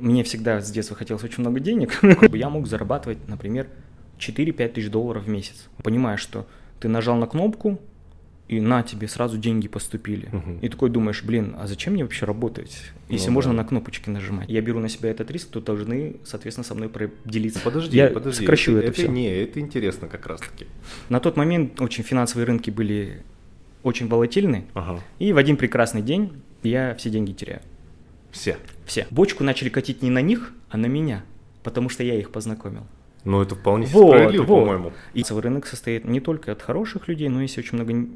Мне всегда с детства хотелось очень много денег. Я мог зарабатывать, например, 4-5 тысяч долларов в месяц. Понимая, что ты нажал на кнопку, и на тебе сразу деньги поступили. Мгм. И такой думаешь, блин, а зачем мне вообще работать, если Ну можно да. на кнопочки нажимать? Я беру на себя этот риск, то должны, соответственно, со мной поделиться. Подожди, Я подожди. сокращу это, это всё. Не, это интересно как раз-таки. На тот момент очень финансовые рынки были очень волатильны, Ага. и в один прекрасный день я все деньги теряю. Все. Все. Бочку начали катить не на них, а на меня, потому что я их познакомил. Ну, это вполне Вот, справедливо, вот. по-моему. И рынок состоит не только от хороших людей, но есть очень много,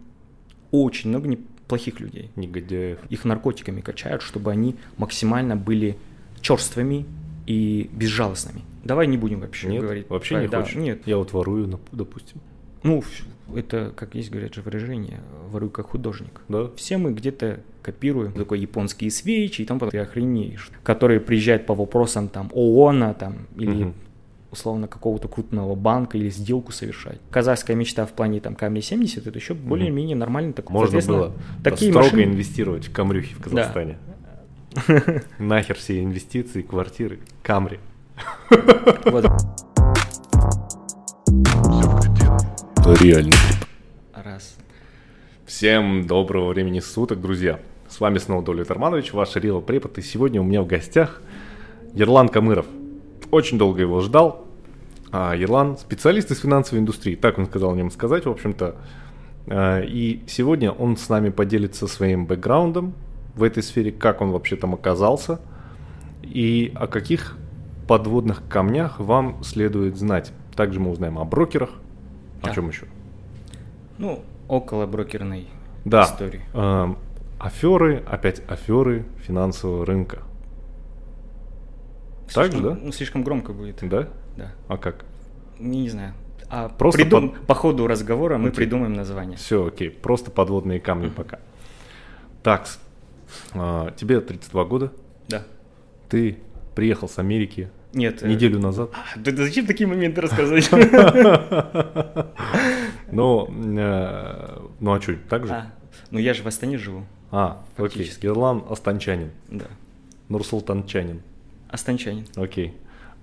очень много неплохих людей. Негодяев. Их наркотиками качают, чтобы они максимально были черствыми и безжалостными. Давай не будем вообще Нет, говорить. вообще про- не да, хочешь? Нет. Я вот ворую, допустим. Ну, это, как есть, говорят же выражение, воруй как художник. Да? Все мы где-то копируем такой японские свечи и там ты охренеешь, которые приезжают по вопросам там ООНа там или Мгм. условно какого-то крупного банка или сделку совершать. Казахская мечта в плане там камня 70 это еще более-менее нормально такое. Можно было такие строго машины- инвестировать в камрюхи в Казахстане. Нахер все инвестиции, квартиры, камри. Вот. Реальный Раз. Всем доброго времени суток, друзья. С вами снова Доля Тарманович, ваш Рила Препод. И сегодня у меня в гостях Ерлан Камыров. Очень долго его ждал. А, Ерлан – специалист из финансовой индустрии, так он сказал о нем сказать, в общем-то. А, И сегодня он с нами поделится своим бэкграундом в этой сфере, как он вообще там оказался, и о каких подводных камнях вам следует знать. Также мы узнаем о брокерах, о Да. чем еще. Ну, около брокерной Да. истории. Эм, аферы, опять аферы финансового рынка. Так же, Слишком- да? Ну, слишком громко будет. Да? Да. А как? Я не знаю. А Просто придум- под- по ходу разговора мы Окей. придумаем название. Все, окей. Просто подводные камни пока. Такс. а, тебе 32 года. Да. Ты приехал с Америки Нет. э, неделю назад. Да, да зачем такие моменты рассказывать? Но, э, ну а что, так же? А, Ну я же в Астане живу. А, окей. фактически. Ерлан Останчанин. Да. Нурсултанчанин. Астанчанин. Окей.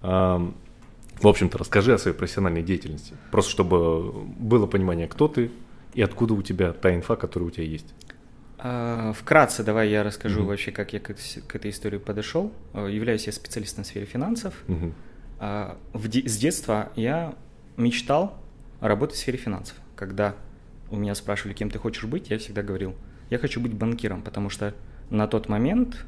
В общем-то, расскажи о своей профессиональной деятельности. Просто чтобы было понимание, кто ты и откуда у тебя та инфа, которая у тебя есть. А, Вкратце давай я расскажу Мгм. вообще, как я к, эт- к этой истории подошел. А, Являюсь я специалистом в сфере финансов. В де- С детства я мечтал работать в сфере финансов. Когда у меня спрашивали, кем ты хочешь быть, я всегда говорил, я хочу быть банкиром, потому что на тот момент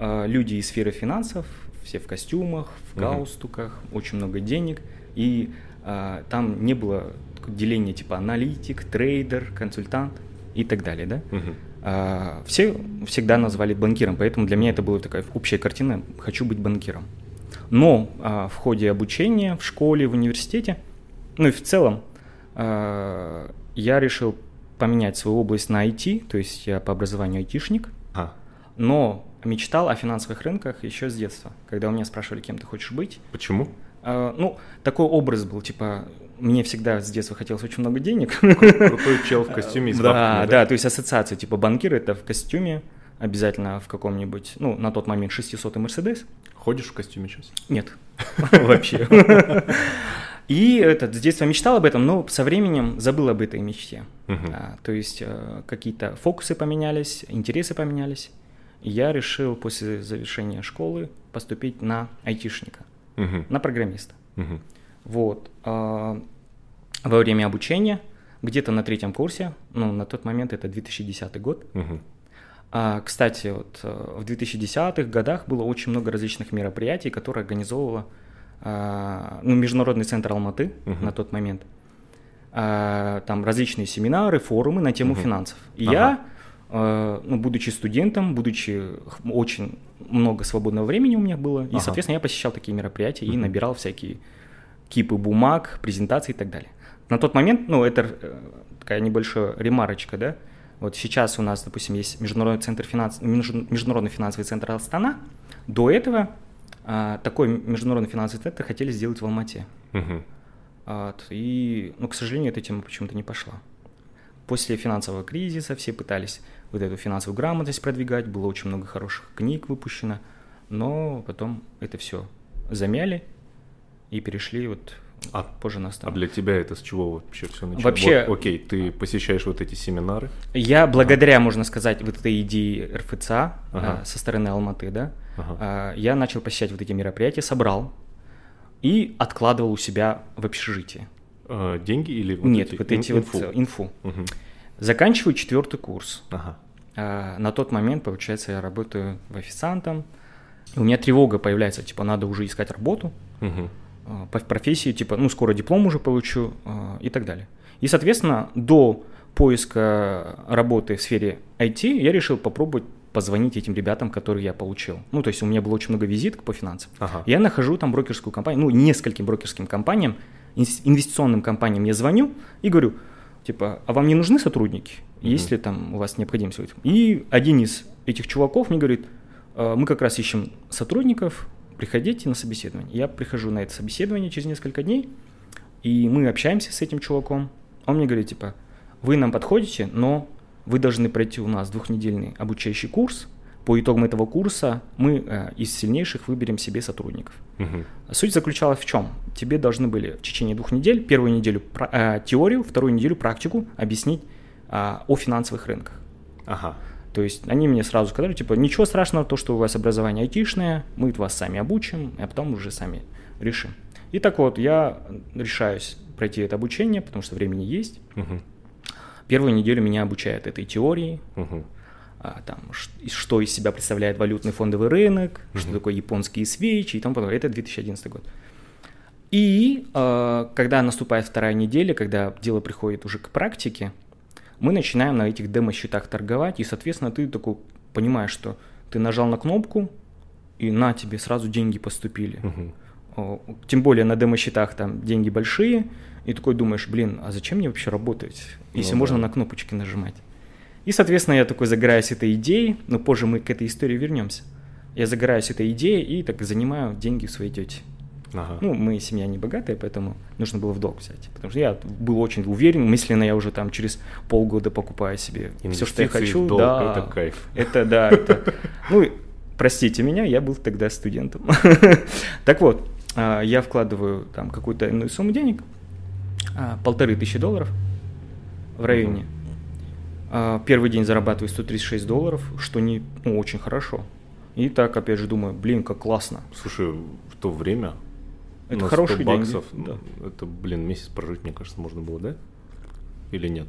люди из сферы финансов, все в костюмах, в галстуках, очень много денег, и там не было деления типа аналитик, трейдер, консультант и так далее, да? Мгм. А, все всегда назвали банкиром, поэтому для меня это была такая общая картина «хочу быть банкиром». Но а, в ходе обучения в школе, в университете, ну и в целом, а, я решил поменять свою область на IT, то есть я по образованию айтишник, А, но мечтал о финансовых рынках еще с детства. Когда у меня спрашивали, кем ты хочешь быть, почему? а, ну, такой образ был, типа, мне всегда с детства хотелось очень много денег. Крутой чел в костюме Да, да, то есть ассоциация, типа банкир это в костюме, обязательно в каком-нибудь, ну, на тот момент 600 Мерседес. Ходишь в костюме сейчас? Нет, вообще. И этот, с детства мечтал об этом, но со временем забыл об этой мечте. Мгм. А, То есть э, какие-то фокусы поменялись, интересы поменялись. И я решил после завершения школы поступить на айтишника, Мгм. на программиста. Мгм. Вот. а, Во время обучения, где-то на третьем курсе, ну, на тот момент это 2010 год. Мгм. А, Кстати, вот э, в 2010-х годах было очень много различных мероприятий, которые организовывала а, ну, Международный центр Алматы Мгм. на тот момент. А, Там различные семинары, форумы на тему Мгм. финансов. И Ага. я, э, ну, будучи студентом, будучи очень много свободного времени у меня было, и, Ага. соответственно, я посещал такие мероприятия и Мгм. набирал всякие кипы бумаг, презентации и так далее. На тот момент, ну, это э, такая небольшая ремарочка, да, вот сейчас у нас, допустим, есть Международный, центр финанс... между- Международный финансовый центр Астана. До этого а, такой Международный финансовый центр хотели сделать в Алмате. Мгм. А, и, ну, к сожалению, эта тема почему-то не пошла. После финансового кризиса все пытались вот эту финансовую грамотность продвигать, было очень много хороших книг выпущено, но потом это все замяли и перешли вот А, позже на а основу. для тебя это с чего вообще все началось? Вообще- Вот, окей, ты посещаешь вот эти семинары. Я благодаря, можно сказать, вот этой идее РФЦА Ага. э, со стороны Алматы, да, Ага. а, я начал посещать вот эти мероприятия, собрал и откладывал у себя в общежитии. А, деньги или вот Нет, эти вот эти инфу? вот э, инфу. Мгм. Заканчиваю четвертый курс. Ага. А, на тот момент, получается, я работаю в официантом. У меня тревога появляется, типа, надо уже искать работу Мгм. А, по профессии, типа, ну, скоро диплом уже получу а, и так далее. И, соответственно, до поиска работы в сфере IT я решил попробовать позвонить этим ребятам, которые я получил. Ну, то есть у меня было очень много визиток по финансам. Ага. Я нахожу там брокерскую компанию, ну, нескольким брокерским компаниям, инвестиционным компаниям я звоню и говорю, типа, а вам не нужны сотрудники? Есть ли там у вас необходимость? в этом?» И один из этих чуваков мне говорит, «А, мы как раз ищем сотрудников, приходите на собеседование. Я прихожу на это собеседование через несколько дней, и мы общаемся с этим чуваком. Он мне говорит, типа, вы нам подходите, но вы должны пройти у нас двухнедельный обучающий курс. По итогам этого курса мы э, из сильнейших выберем себе сотрудников. Мгм. Суть заключалась в чем? Тебе должны были в течение двух недель, первую неделю э, теорию, вторую неделю практику объяснить а, о финансовых рынках. Ага. То есть они мне сразу сказали, типа, ничего страшного, то, что у вас образование айтишное, мы вас сами обучим, а потом уже сами решим. И так вот, я решаюсь пройти это обучение, потому что времени есть. Мгм. Первую неделю меня обучают этой теории, Мгм. а, там, что из себя представляет валютный фондовый рынок, что Мгм. такое японские свечи и тому подобное. Это 2011 год. И э, когда наступает вторая неделя, когда дело приходит уже к практике, мы начинаем на этих демо-счетах торговать, и, соответственно, ты такой понимаешь, что ты нажал на кнопку, и на тебе сразу деньги поступили. О, Тем более на демо-счетах там деньги большие, и такой думаешь, блин, а зачем мне вообще работать, если Ну можно да. на кнопочки нажимать? И, соответственно, я такой загораюсь этой идеей, но позже мы к этой истории вернемся. Я загораюсь этой идеей и так занимаю деньги у своей тети. Ага. Ну, мы семья не богатая, поэтому нужно было в долг взять. Потому что я был очень уверен, мысленно я уже там через полгода покупаю себе все, что я хочу. в долг да, это кайф. это да, это. Ну, простите меня, я был тогда студентом. Так вот, а, я вкладываю там какую-то иную сумму денег, а, полторы тысячи долларов в районе. А, Первый день зарабатываю 136 долларов, что не ну, очень хорошо. И так, опять же, думаю, блин, как классно. Слушай, в то время Это на 100 хорошие деньги, баксов, да. ну, это, блин, месяц прожить, мне кажется, можно было, да? Или нет?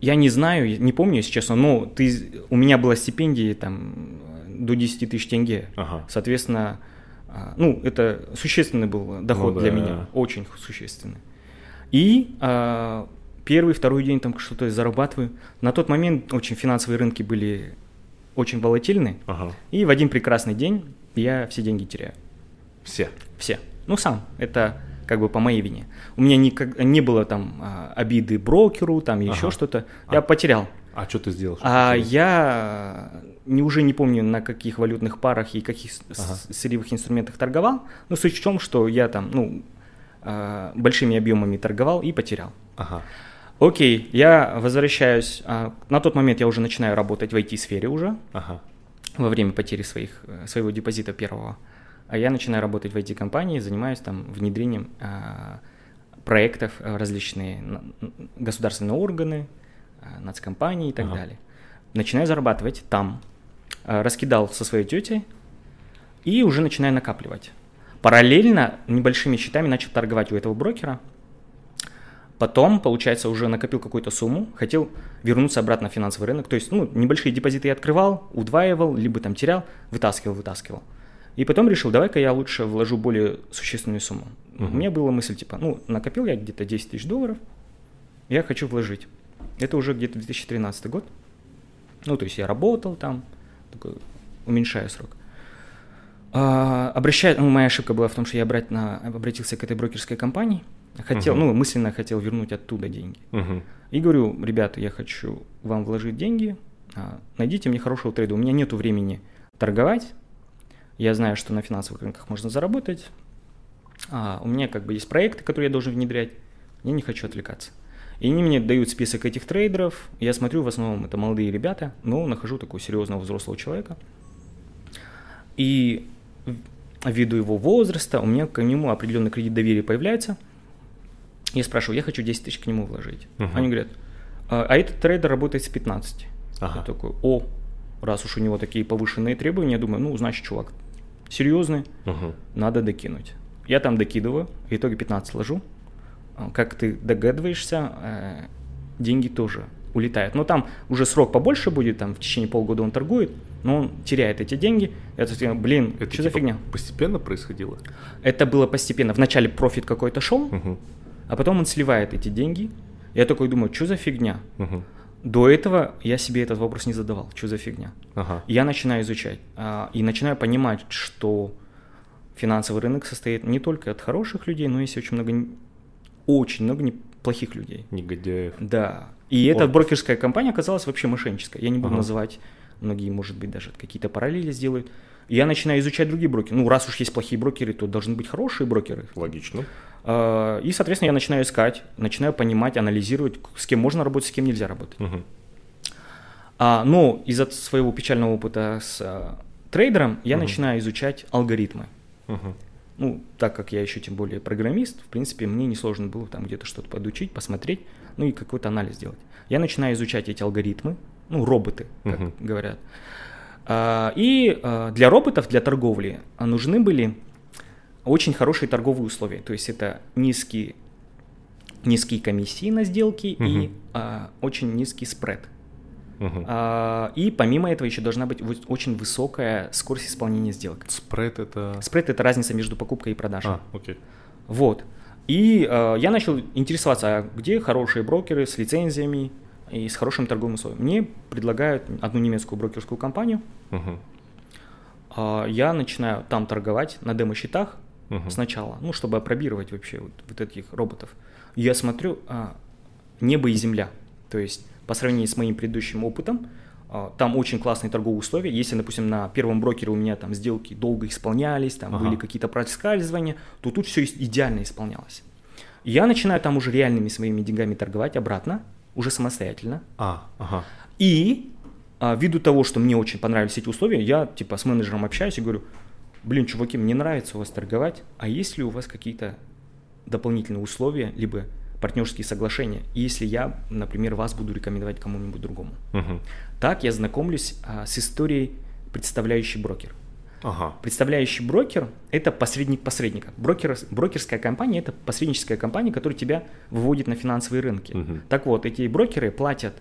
Я не знаю, не помню, если честно, но ты, у меня была стипендия там до 10 тысяч тенге. Ага. Соответственно, а, ну, это существенный был доход Ну для да. меня, очень существенный. И а, первый, второй день там что-то зарабатываю. На тот момент очень финансовые рынки были очень волатильны, Ага. и в один прекрасный день я все деньги теряю. Все. Все. Ну, сам. Это как бы по моей вине. У меня никак, не было там а, обиды брокеру, там еще Ага. что-то. А. Я потерял. А что ты сделал? А Что ты- я не, уже не помню, на каких валютных парах и каких Ага. сырьевых инструментах торговал. Но суть в том, что я там, ну, а, большими объемами торговал и потерял. Ага. Окей, я возвращаюсь. а, на тот момент я уже начинаю работать в IT-сфере уже Ага. во время потери своих, своего депозита первого. А я начинаю работать в IT-компании, занимаюсь там внедрением а, проектов э, различные государственные органы, а, нацкомпании и так Ага. далее. Начинаю зарабатывать там, а, раскидал со своей тетей и уже начинаю накапливать. Параллельно небольшими счетами начал торговать у этого брокера. Потом, получается, уже накопил какую-то сумму, хотел вернуться обратно в финансовый рынок. То есть, ну, небольшие депозиты я открывал, удваивал, либо там терял, вытаскивал, вытаскивал. И потом решил, давай-ка я лучше вложу более существенную сумму. У Мгм. меня была мысль, типа, ну, накопил я где-то 10 тысяч долларов, я хочу вложить. Это уже где-то 2013 год. Ну, то есть я работал там, такой, уменьшаю срок. А, обращаю, ну, моя ошибка была в том, что я обратно обратился к этой брокерской компании, хотел, Мгм. ну, мысленно хотел вернуть оттуда деньги. Мгм. И говорю, ребята, я хочу вам вложить деньги, а, найдите мне хорошего трейда. У меня нету времени торговать, я знаю, что на финансовых рынках можно заработать, а, у меня как бы есть проекты, которые я должен внедрять, я не хочу отвлекаться. И они мне дают список этих трейдеров, я смотрю, в основном это молодые ребята, но нахожу такого серьезного взрослого человека. И ввиду его возраста у меня к нему определенный кредит доверия появляется. Я спрашиваю, я хочу 10 тысяч к нему вложить. Мгм. Они говорят, а а этот трейдер работает с 15. Ага. Я такой, о, раз уж у него такие повышенные требования, я думаю, ну, значит, чувак серьезный, Мгм. надо докинуть. Я там докидываю, в итоге 15 ложу. А, Как ты догадываешься, э, деньги тоже улетают. Но там уже срок побольше будет, там в течение полгода он торгует, но он теряет эти деньги. Такой, блин, Это что за типа фигня? постепенно происходило? Это было постепенно. Вначале профит какой-то шел, Мгм. а потом он сливает эти деньги. Я такой думаю, что за фигня? Мгм. До этого я себе этот вопрос не задавал, что за фигня. Ага. Я начинаю изучать а, и начинаю понимать, что финансовый рынок состоит не только от хороших людей, но есть очень много, очень много неплохих людей. Негодяев. Да. И эта Вот. брокерская компания оказалась вообще мошеннической. Я не буду Ага. называть, многие, может быть, даже какие-то параллели сделают. Я начинаю изучать другие брокеры. Ну, раз уж есть плохие брокеры, то должны быть хорошие брокеры. Логично. А, И, соответственно, я начинаю искать, начинаю понимать, анализировать, с кем можно работать, с кем нельзя работать. Мгм. А, но из-за своего печального опыта с а, трейдером я Мгм. начинаю изучать алгоритмы. Мгм. Ну, так как я еще тем более программист, в принципе, мне несложно было там где-то что-то подучить, посмотреть, ну и какой-то анализ сделать. Я начинаю изучать эти алгоритмы, ну, роботы, как Мгм. говорят. А, и а, для роботов, для торговли нужны были очень хорошие торговые условия. То есть это низкие, низкие комиссии на сделки и Мгм. а, очень низкий спред. Мгм. А, и помимо этого еще должна быть очень высокая скорость исполнения сделок. Спред это... Спред это разница между покупкой и продажей. А, окей. Вот. И э, я начал интересоваться, а где хорошие брокеры с лицензиями и с хорошим торговым условием. Мне предлагают одну немецкую брокерскую компанию. Мгм. А, я начинаю там торговать на демо-счетах Мгм. сначала, ну, чтобы опробировать вообще вот, вот этих роботов. Я смотрю, а, небо и земля. То есть по сравнению с моим предыдущим опытом, а, там очень классные торговые условия. Если, допустим, на первом брокере у меня там сделки долго исполнялись, там Ага. были какие-то проскальзывания, то тут все идеально исполнялось. Я начинаю там уже реальными своими деньгами торговать обратно, уже самостоятельно. А, ага. И а, ввиду того, что мне очень понравились эти условия, я типа с менеджером общаюсь и говорю, блин, чуваки, мне нравится у вас торговать, а есть ли у вас какие-то дополнительные условия, либо партнерские соглашения, если я, например, вас буду рекомендовать кому-нибудь другому. Мгм. Так я знакомлюсь а, с историей представляющий брокер. Ага. Представляющий брокер – это посредник посредника. Брокер, брокерская компания – это посредническая компания, которая тебя выводит на финансовые рынки. Мгм. Так вот, эти брокеры платят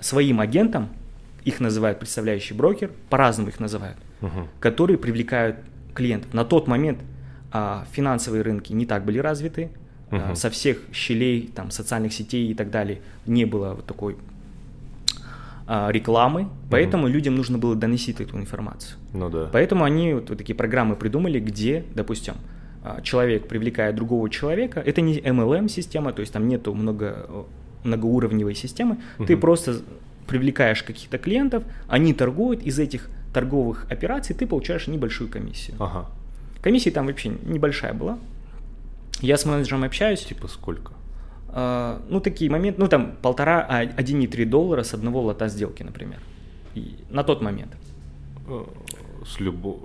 своим агентам, их называют представляющий брокер, по-разному их называют, Мгм. которые привлекают клиентов. На тот момент а, финансовые рынки не так были развиты, а, Мгм. со всех щелей, там, социальных сетей и так далее не было вот такой а, рекламы, поэтому людям нужно было доносить эту информацию. Ну да. Поэтому они вот, вот такие программы придумали, где, допустим, а, человек привлекает другого человека. Это не MLM-система, то есть там нету много, многоуровневой системы. Ты Мгм. просто привлекаешь каких-то клиентов, они торгуют, из этих торговых операций ты получаешь небольшую комиссию. Ага. Комиссия там вообще небольшая была. Я с менеджером общаюсь, Типа сколько? а, ну такие моменты, ну там полтора, а 1,3 доллара с одного лота сделки, например. И на тот момент. Э, С любой...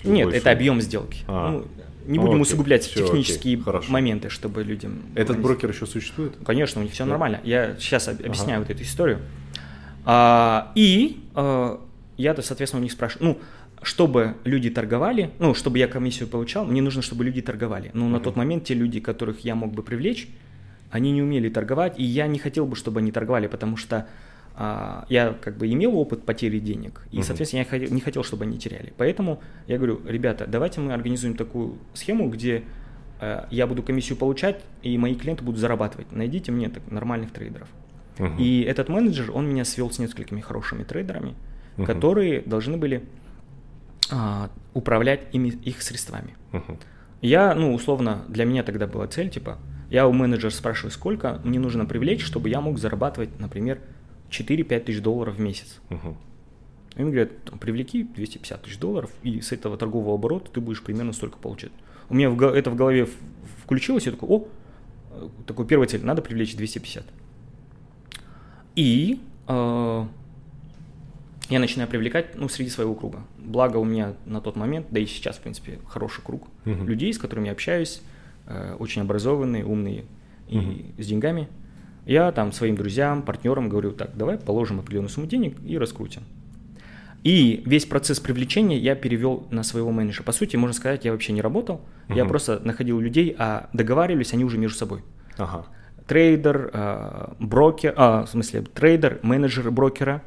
с Нет, любой это объем сделки. А. Ну, не Ну, будем окей. усугублять Всё, технические окей, хорошо. моменты, чтобы людям... Этот понять. брокер еще существует? Конечно, у них все Да? нормально. Я сейчас об- объясняю Ага. вот эту историю. А, и а, я, соответственно, у них спрашиваю, ну, чтобы люди торговали, ну, чтобы я комиссию получал, мне нужно, чтобы люди торговали. Но на Мгм. тот момент те люди, которых я мог бы привлечь, они не умели торговать, и я не хотел бы, чтобы они торговали, потому что а, я как бы имел опыт потери денег, и, Мгм. соответственно, я хотел- не хотел, чтобы они теряли. Поэтому я говорю, ребята, давайте мы организуем такую схему, где э, я буду комиссию получать, и мои клиенты будут зарабатывать. Найдите мне так, нормальных трейдеров. Мгм. И этот менеджер, он меня свел с несколькими хорошими трейдерами, Мгм. которые должны были а, управлять ими, их средствами. Мгм. Я, ну, условно, для меня тогда была цель, типа, я у менеджера спрашиваю, сколько мне нужно привлечь, чтобы я мог зарабатывать, например, 4-5 тысяч долларов в месяц. Мгм. И говорят, «Там, привлеки 250 тысяч долларов, и с этого торгового оборота ты будешь примерно столько получать. У меня в это в голове включилось, я такой, о, такой первая цель, надо привлечь 250. И э, я начинаю привлекать, ну, среди своего круга. Благо у меня на тот момент, да и сейчас, в принципе, хороший круг Мгм. людей, с которыми я общаюсь, э, очень образованные, умные и Мгм. с деньгами. Я там своим друзьям, партнерам говорю, так, давай положим определенную сумму денег и раскрутим. И весь процесс привлечения я перевел на своего менеджера. По сути, можно сказать, я вообще не работал. Я Мгм. просто находил людей, а договаривались они уже между собой. Ага. Трейдер, э, брокер, а, в смысле, трейдер, менеджер брокера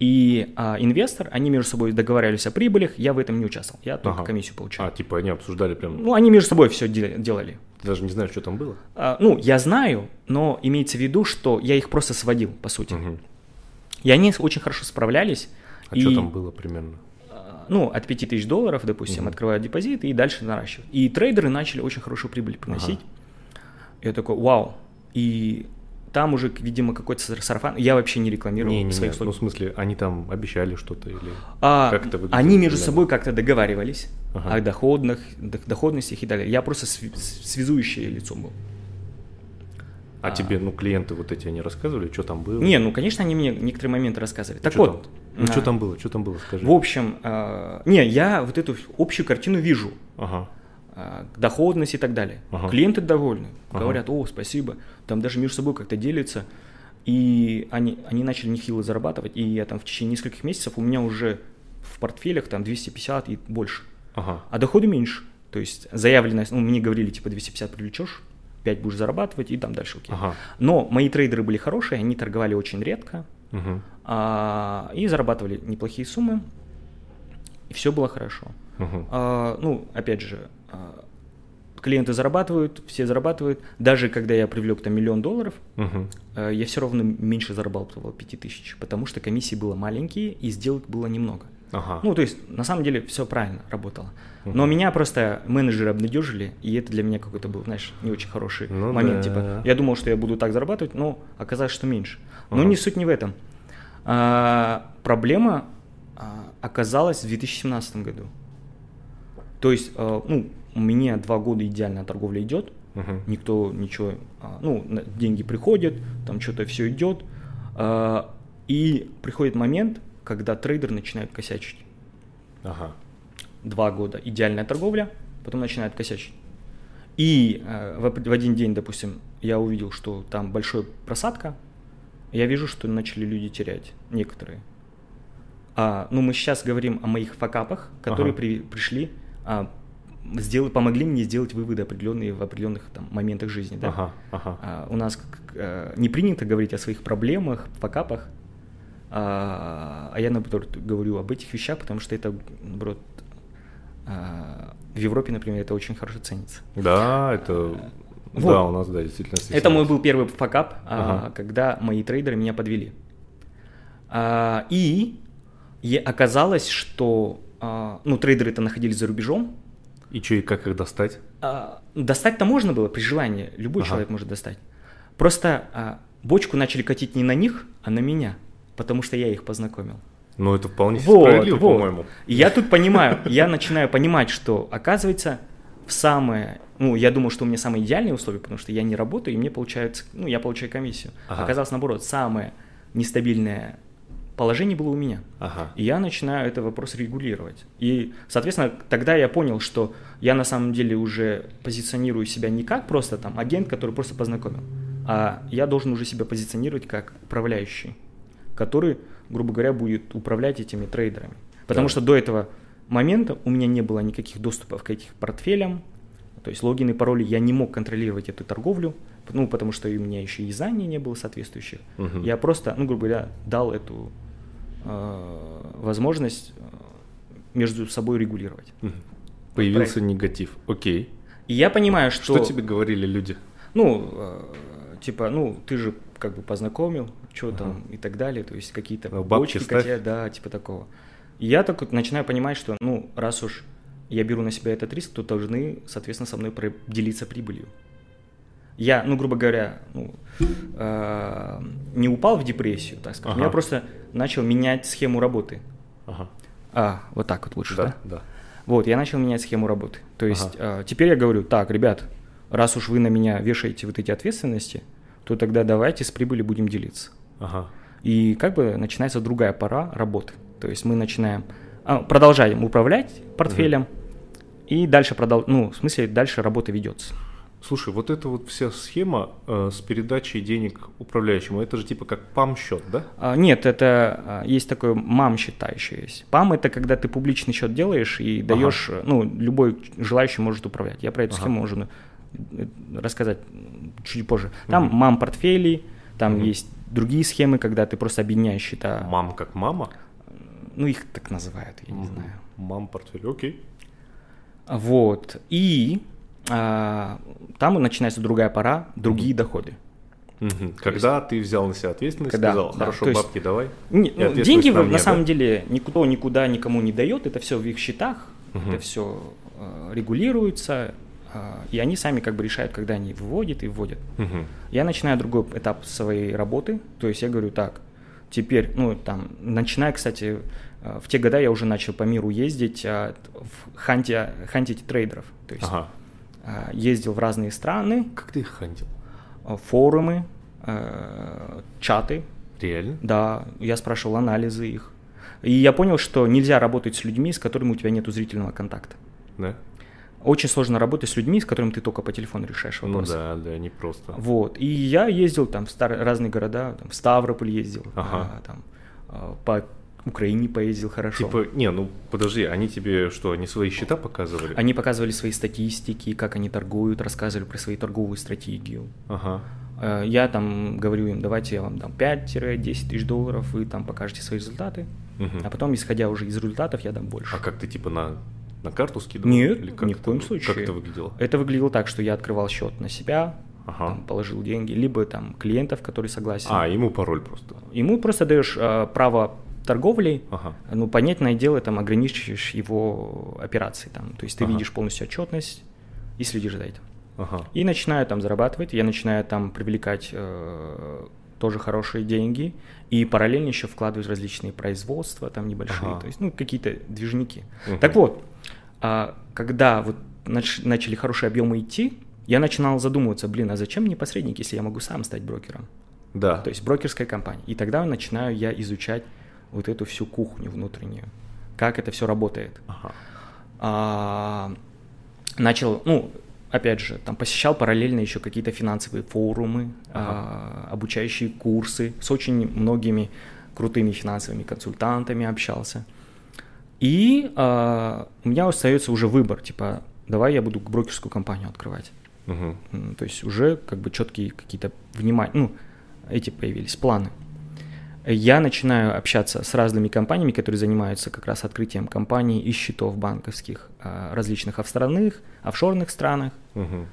и а, инвестор, они между собой договаривались о прибылях, я в этом не участвовал, я только Ага. комиссию получал. А, типа они обсуждали прям... Ну, они между собой все делали. Ты даже не знаешь, что там было? А, ну, я знаю, но имеется в виду, что я их просто сводил, по сути. Мгм. И они очень хорошо справлялись. А и, что там было примерно? а, Ну, от 5000 долларов, допустим, Мгм. открывают депозит и дальше наращивают. И трейдеры начали очень хорошую прибыль приносить. Я такой, вау. И там уже, видимо, какой-то сарафан. Я вообще не рекламировал Не, не, свои не. услуги. Ну, в смысле, они там обещали что-то или... А, Как это выглядит они между собой как-то договаривались Ага. о доходных, дох- доходностях и далее. Я просто связующее лицо был. А, А. тебе, ну, клиенты вот эти, они рассказывали, что там было? Не, ну, конечно, они мне некоторые моменты рассказывали. Так Чё вот. там? Ну, а, что там было, что там было, скажи. В общем, а, не, я вот эту общую картину вижу. Ага. А, доходность и так далее. Ага. Клиенты довольны, Ага. говорят, о, спасибо, там даже между собой как-то делятся. И они, они начали нехило зарабатывать, и я там в течение нескольких месяцев у меня уже в портфелях там 250 и больше. Ага. А доходы меньше. То есть заявленность, ну, мне говорили, типа, 250 привлечешь, 5 будешь зарабатывать, и там дальше окей. Ага. Но мои трейдеры были хорошие, они торговали очень редко, Мгм. а, и зарабатывали неплохие суммы, и все было хорошо. Мгм. А, ну, опять же, клиенты зарабатывают, все зарабатывают. Даже когда я привлек там миллион долларов, а, я все равно меньше зарабатывал 5 тысяч, потому что комиссии было маленькие и сделок было немного. Ага. Ну, то есть, на самом деле, все правильно работало. Мгм. Но меня просто менеджеры обнадежили, и это для меня какой-то был, знаешь, не очень хороший Ну момент. да. Типа, я думал, что я буду так зарабатывать, но оказалось, что меньше. Но Ага. не суть не в этом. А, проблема а, оказалась в 2017 году. То есть, а, ну, у меня два года идеальная торговля идет, Мгм. никто ничего, а, ну, деньги приходят, там что-то все идет, а, и приходит момент, когда трейдер начинает косячить. Ага. Два года идеальная торговля, потом начинает косячить. И в, опре- в один день, допустим, я увидел, что там большая просадка, я вижу, что начали люди терять, некоторые. А, ну, мы сейчас говорим о моих факапах, которые Ага. при- пришли, а, сделай- помогли мне сделать выводы определенные в определенных там, моментах жизни. Да? Ага. Ага. А, у нас э, не принято говорить о своих проблемах, факапах, а, а я, наоборот, говорю об этих вещах, потому что это, наоборот, а, в Европе, например, это очень хорошо ценится. Да, это... Вот. Да, у нас, да, действительно. Это мой был первый факап, а, Ага. когда мои трейдеры меня подвели. А, и е- оказалось, что а, ну, трейдеры-то находились за рубежом, И что, и как их достать? А, Достать-то можно было при желании, любой Ага. человек может достать. Просто а, бочку начали катить не на них, а на меня, потому что я их познакомил. Ну, это вполне Вот, справедливо, вот. по-моему. И я тут понимаю, я начинаю понимать, что оказывается в самое, ну я думал, что у меня самые идеальные условия, потому что я не работаю и мне получается, ну я получаю комиссию. Ага. Оказалось наоборот, самое нестабильное положение было у меня. Ага. И я начинаю этот вопрос регулировать. И, соответственно, тогда я понял, что я на самом деле уже позиционирую себя не как просто там агент, который просто познакомил, а я должен уже себя позиционировать как управляющий, который, грубо говоря, будет управлять этими трейдерами. Потому Да. что до этого момента у меня не было никаких доступов к этим портфелям, то есть логины, пароли, я не мог контролировать эту торговлю, ну, потому что у меня еще и знаний не было соответствующих. Мгм. Я просто, ну, грубо говоря, дал эту возможность э, между собой регулировать. Появился негатив. Окей. И я понимаю, что... Что тебе говорили люди? Ну, э, типа, ну, ты же как бы познакомил, что Ага. там и так далее, то есть какие-то Ну, бочки катят, да, типа такого. И я так вот начинаю понимать, что, ну, раз уж я беру на себя этот риск, то должны, соответственно, со мной делиться прибылью. Я, ну, грубо говоря, ну, э, не упал в депрессию, так скажем, Ага. я просто начал менять схему работы. Ага. А, вот так вот лучше, да? Да, да. Вот, я начал менять схему работы. То есть э, теперь я говорю, так, ребят, раз уж вы на меня вешаете вот эти ответственности, то тогда давайте с прибыли будем делиться. Ага. И как бы начинается другая пора работы. То есть мы начинаем, а, продолжаем управлять портфелем, угу. и дальше продол, ну, в смысле, дальше работа ведется. Слушай, вот эта вот вся схема э, с передачей денег управляющему, это же типа как ПАМ-счет, да? А, нет, это а, есть такой МАМ-счета еще есть. ПАМ это когда ты публичный счет делаешь и даешь, ага. ну, любой желающий может управлять. Я про эту ага. схему можно э, рассказать чуть позже. Там угу. МАМ-портфели, там угу. есть другие схемы, когда ты просто объединяешь счета. МАМ как мама? Ну, их так называют, я угу. не знаю. МАМ-портфель, окей. Вот. И там начинается другая пора, другие доходы. Угу. Когда есть, ты взял на себя ответственность, когда, сказал, хорошо, да, бабки есть, давай. Не, ну, деньги на, на самом да? деле никто никуда никому не дает, это все в их счетах, угу. это все э, регулируется, э, и они сами как бы решают, когда они выводят и вводят. Угу. Я начинаю другой этап своей работы, то есть я говорю так, теперь, ну там, начиная, кстати, э, в те года я уже начал по миру ездить э, в ханте, хантить трейдеров, то есть ага ездил в разные страны. Как ты их хантил? Э, форумы, э, чаты. Реально? Да, я спрашивал анализы их. И я понял, что нельзя работать с людьми, с которыми у тебя нет зрительного контакта. Да. Очень сложно работать с людьми, с которыми ты только по телефону решаешь ну вопросы. Ну да, да, не просто. Вот. И я ездил там в стар... разные города, там, в Ставрополь ездил, ага. а, там, по Украине поездил хорошо. Типа, не, ну подожди, они тебе что, они свои счета показывали? Они показывали свои статистики, как они торгуют, рассказывали про свою торговую стратегию. Ага. Э, я там говорю им, давайте я вам дам 5-10 тысяч долларов, вы там покажете свои результаты, угу. а потом, исходя уже из результатов, я дам больше. А как ты типа на, на карту скидывал? Нет, Или как ни в коем случае. Как это выглядело? Это выглядело так, что я открывал счет на себя, ага. там, положил деньги, либо там клиентов, который согласен. А, ему пароль просто. Ему просто даешь э, право торговлей, ага. ну, понятное дело, там ограничиваешь его операции. Там. То есть ты ага. видишь полностью отчетность и следишь за этим. Ага. И начинаю там зарабатывать, я начинаю там привлекать э, тоже хорошие деньги и параллельно еще вкладывать различные производства там небольшие, ага. то есть ну какие-то движники. Угу. Так вот, а, когда вот нач- начали хорошие объемы идти, я начинал задумываться, блин, а зачем мне посредник, если я могу сам стать брокером? Да. То есть брокерская компания. И тогда начинаю я изучать вот эту всю кухню внутреннюю, как это все работает. Ага. А, начал, ну, опять же, там посещал параллельно еще какие-то финансовые форумы, ага. а, обучающие курсы, с очень многими крутыми финансовыми консультантами общался. И а, у меня остается уже выбор, типа, давай я буду брокерскую компанию открывать. Угу. То есть уже как бы четкие какие-то внимания, ну, эти появились планы я начинаю общаться с разными компаниями, которые занимаются как раз открытием компаний и счетов банковских а, различных офстранных, офшорных странах. Угу.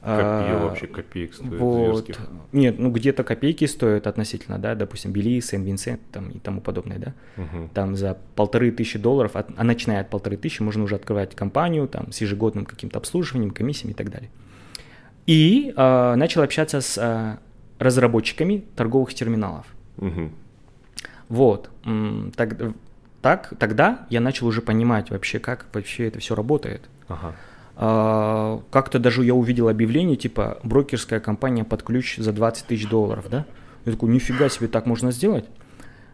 Копия а, вообще копеек стоит вот. Нет, ну где-то копейки стоят относительно, да, допустим, Бели, Сен-Винсент там, и тому подобное, да. Угу. Там за полторы тысячи долларов, от, а начиная от полторы тысячи, можно уже открывать компанию там с ежегодным каким-то обслуживанием, комиссиями и так далее. И э, начал общаться с э, разработчиками торговых терминалов. Угу. Вот. Так, так, тогда я начал уже понимать вообще, как вообще это все работает. Ага. А, как-то даже я увидел объявление, типа, брокерская компания под ключ за 20 тысяч долларов, да? Я такой, нифига себе, так можно сделать.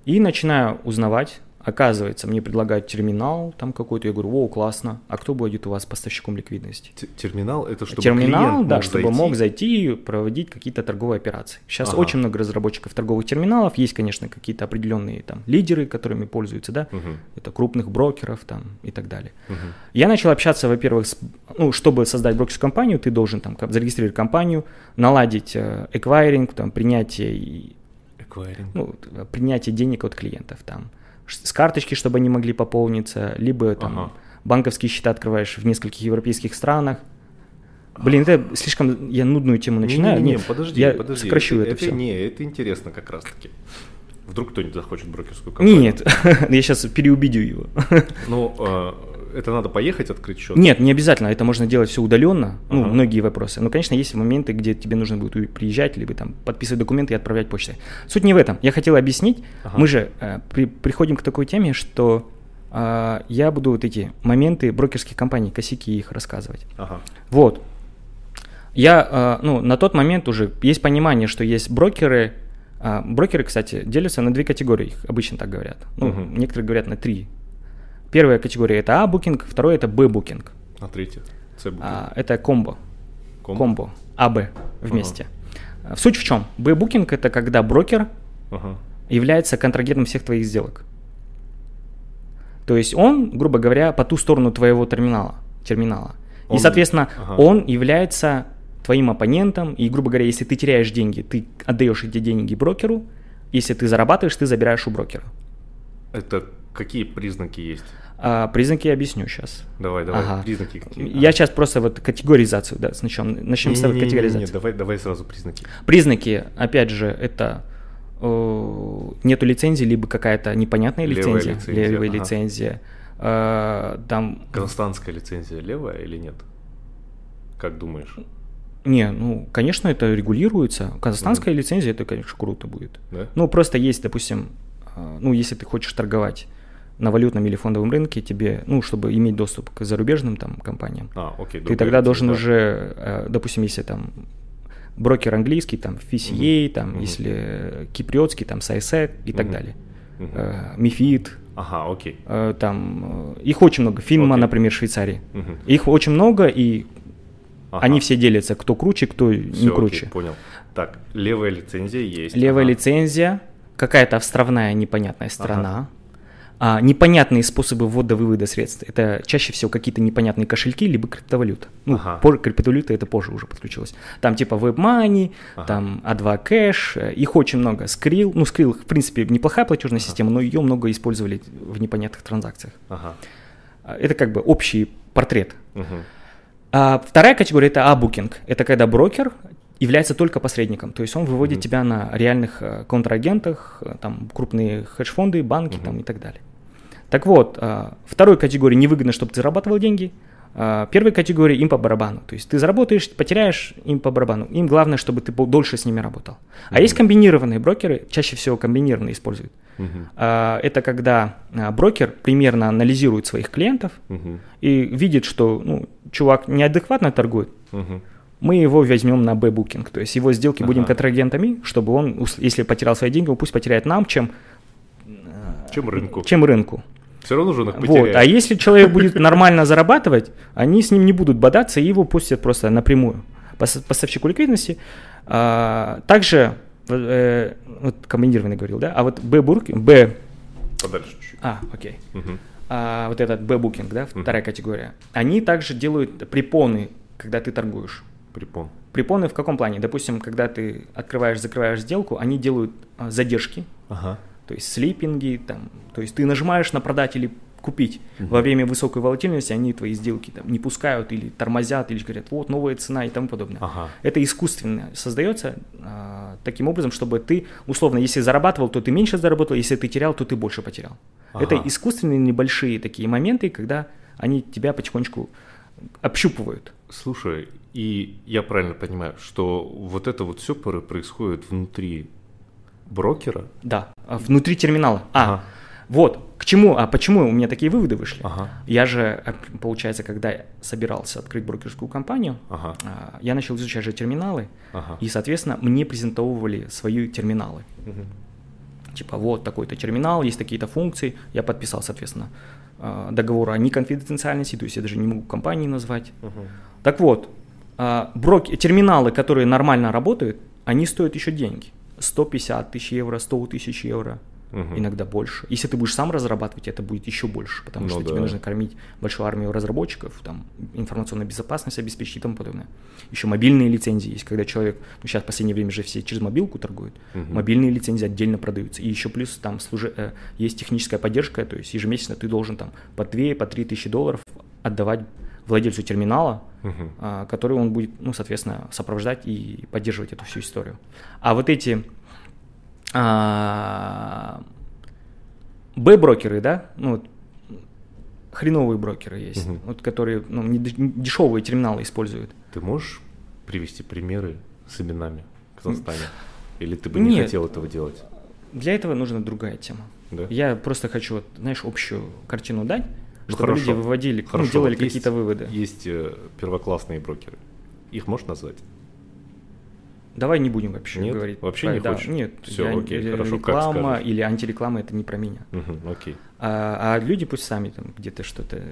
И начинаю узнавать, Оказывается, мне предлагают терминал там какой-то, я говорю, о, классно, а кто будет у вас поставщиком ликвидности? Терминал это чтобы терминал, да, мог чтобы зайти? мог зайти и проводить какие-то торговые операции. Сейчас ага. очень много разработчиков торговых терминалов, есть, конечно, какие-то определенные там лидеры, которыми пользуются, да, угу. это крупных брокеров там и так далее. Угу. Я начал общаться, во-первых, с, ну, чтобы создать брокерскую компанию, ты должен там зарегистрировать компанию, наладить эквайринг, там принятие Эквайринг. Ну, принятие денег от клиентов там с карточки, чтобы они могли пополниться, либо там ага. банковские счета открываешь в нескольких европейских странах. Блин, это слишком я нудную тему начинаю. Не, не, не, подожди, я подожди. сокращу это, это, все. Не, это интересно как раз-таки. Вдруг кто-нибудь захочет брокерскую компанию? Нет, я сейчас переубедю его. Ну, э, это надо поехать открыть счет? Нет, не обязательно, это можно делать все удаленно, ну, ага. многие вопросы. Но, конечно, есть моменты, где тебе нужно будет приезжать, либо там подписывать документы и отправлять почтой. Суть не в этом. Я хотел объяснить, ага. мы же э, при, приходим к такой теме, что э, я буду вот эти моменты брокерских компаний, косяки их рассказывать. Ага. Вот. Я, э, ну, на тот момент уже есть понимание, что есть брокеры, А, брокеры, кстати, делятся на две категории, их обычно так говорят. Ну, Мгм. некоторые говорят на три. Первая категория это А-букинг, второе это Б-букинг. А третье? С А, это комбо. Ком? Комбо. АБ вместе. А, Суть в чем? Б-букинг это когда брокер Ага. является контрагентом всех твоих сделок. То есть он, грубо говоря, по ту сторону твоего терминала. терминала. Он- И, соответственно, ага. он является твоим оппонентом. И, грубо говоря, если ты теряешь деньги, ты отдаешь эти деньги брокеру. Если ты зарабатываешь, ты забираешь у брокера. Это какие признаки есть? А, признаки я объясню сейчас. Давай, давай, Ага. признаки какие? Я сейчас просто вот категоризацию, да, начнем, начнем с Не-не-не-не, категоризации. давай, давай сразу признаки. Признаки, опять же, это э, нету лицензии, либо какая-то непонятная Левая лицензия, лицензия, левая ага. лицензия. Э, там, Казахстанская лицензия левая или нет? Как думаешь? не, ну, конечно, это регулируется. Казахстанская лицензия, это, конечно, круто будет. Да? Ну, просто есть, допустим, э, ну, если ты хочешь торговать на валютном или фондовом рынке, тебе, ну, чтобы иметь доступ к зарубежным там компаниям, А, окей. ты тогда должен да. уже, э, допустим, если там брокер английский, там FCA, там, Мгм. если киприотский, там SISEC и так Мгм. далее. Э, МИФИД, Ага, окей. э, там, их очень много. Финма, Окей. например, Швейцарии. Мгм. Их очень много, и Ага. они все делятся, кто круче, кто Всё, не окей, круче. понял. Так, левая лицензия есть. Левая Ага. лицензия, какая-то островная непонятная страна, а, непонятные способы ввода-вывода средств. Это чаще всего какие-то непонятные кошельки, либо криптовалюта. Ну, Ага. позже криптовалюта это позже уже подключилось. Там типа WebMoney, Ага. там A2 Cash, э, их очень много. Skrill, ну Skrill в принципе неплохая платежная система, но ее много использовали в непонятных транзакциях. Ага. А, Это как бы общий портрет. Мгм. А вторая категория это абукинг. Это когда брокер является только посредником. То есть он выводит Мгм. тебя на реальных э, контрагентах, э, там крупные хедж-фонды, банки там, Мгм. и так далее. Так вот, а, второй категории невыгодно, чтобы ты зарабатывал деньги. А, Первой категории им по барабану. То есть ты заработаешь, потеряешь, им по барабану. Им главное, чтобы ты был- дольше с ними работал. А Мгм. есть комбинированные брокеры, чаще всего комбинированные используют. А, Это когда брокер примерно анализирует своих клиентов, Мгм. и видит, что ну, чувак неадекватно торгует, Мгм. мы его возьмем на Б-букинг. То есть его сделки будем Ага. контрагентами, чтобы он, если потерял свои деньги, он пусть потеряет нам, чем, Чем рынку? чем рынку. Все равно же он их Вот. потеряет. А если человек будет нормально зарабатывать, они с ним не будут бодаться и его пустят просто напрямую. Пос- Поставщику ликвидности. А, также, э, вот комбинированный говорил, да, а вот Б-букинг, Б, Подальше чуть-чуть. а, окей. А, вот этот Б-букинг, да, вторая категория, они также делают препоны, когда ты торгуешь. Припон. Препоны в каком плане? Допустим, когда ты открываешь, закрываешь сделку, они делают а, задержки, Ага. То есть слипинги, там, то есть ты нажимаешь на продать или купить. Мгм. Во время высокой волатильности они твои сделки там, не пускают или тормозят, или говорят, вот новая цена и тому подобное. Ага. Это искусственно создается а, таким образом, чтобы ты, условно, если зарабатывал, то ты меньше заработал, если ты терял, то ты больше потерял. Это Ага. искусственные небольшие такие моменты, когда они тебя потихонечку общупывают. Слушай, и я правильно понимаю, что вот это вот все происходит внутри брокера? Да, а внутри терминала. А, Ага. вот, к чему, а почему у меня такие выводы вышли? Ага. Я же, э, получается, когда собирался открыть брокерскую компанию, Ага. а, я начал изучать же терминалы, Ага. и, соответственно, мне презентовывали свои терминалы. Мгм. Типа, вот такой-то терминал, есть такие-то функции. Я подписал, соответственно, а, договор о неконфиденциальности, то есть я даже не могу компании назвать. Мгм. Так вот, брок... терминалы, которые нормально работают, они стоят еще деньги. 150 тысяч евро, 100 тысяч евро, Мгм. иногда больше. Если ты будешь сам разрабатывать, это будет еще больше, потому Ну что да. тебе нужно кормить большую армию разработчиков, там, информационную безопасность обеспечить и тому подобное. Еще мобильные лицензии есть, когда человек, ну сейчас в последнее время же все через мобилку торгуют, Мгм. мобильные лицензии отдельно продаются. И еще плюс там служи- э, есть техническая поддержка, то есть ежемесячно ты должен там по 2, по 3 тысячи долларов отдавать владельцу терминала, а, который он будет, ну, соответственно, сопровождать и поддерживать эту всю историю. А вот эти а, Б-брокеры, да, ну, вот, хреновые брокеры есть, Мгм. вот, которые ну, не дешевые терминалы используют. Ты можешь привести примеры с именами в Казахстане? Или ты бы не Нет. хотел этого делать? Для этого нужна другая тема. Да? Я просто хочу, вот, знаешь, общую картину дать, чтобы хорошо. люди выводили, ну, Хорошо, делали вот какие-то выводы. Есть э, первоклассные брокеры. Их можешь назвать? Давай не будем вообще Нет? говорить. Вообще про- не да, хочешь? Нет. Всё, я- окей, э, хорошо, Реклама или антиреклама это не про меня. Мгм, окей. А, а люди пусть сами там где-то что-то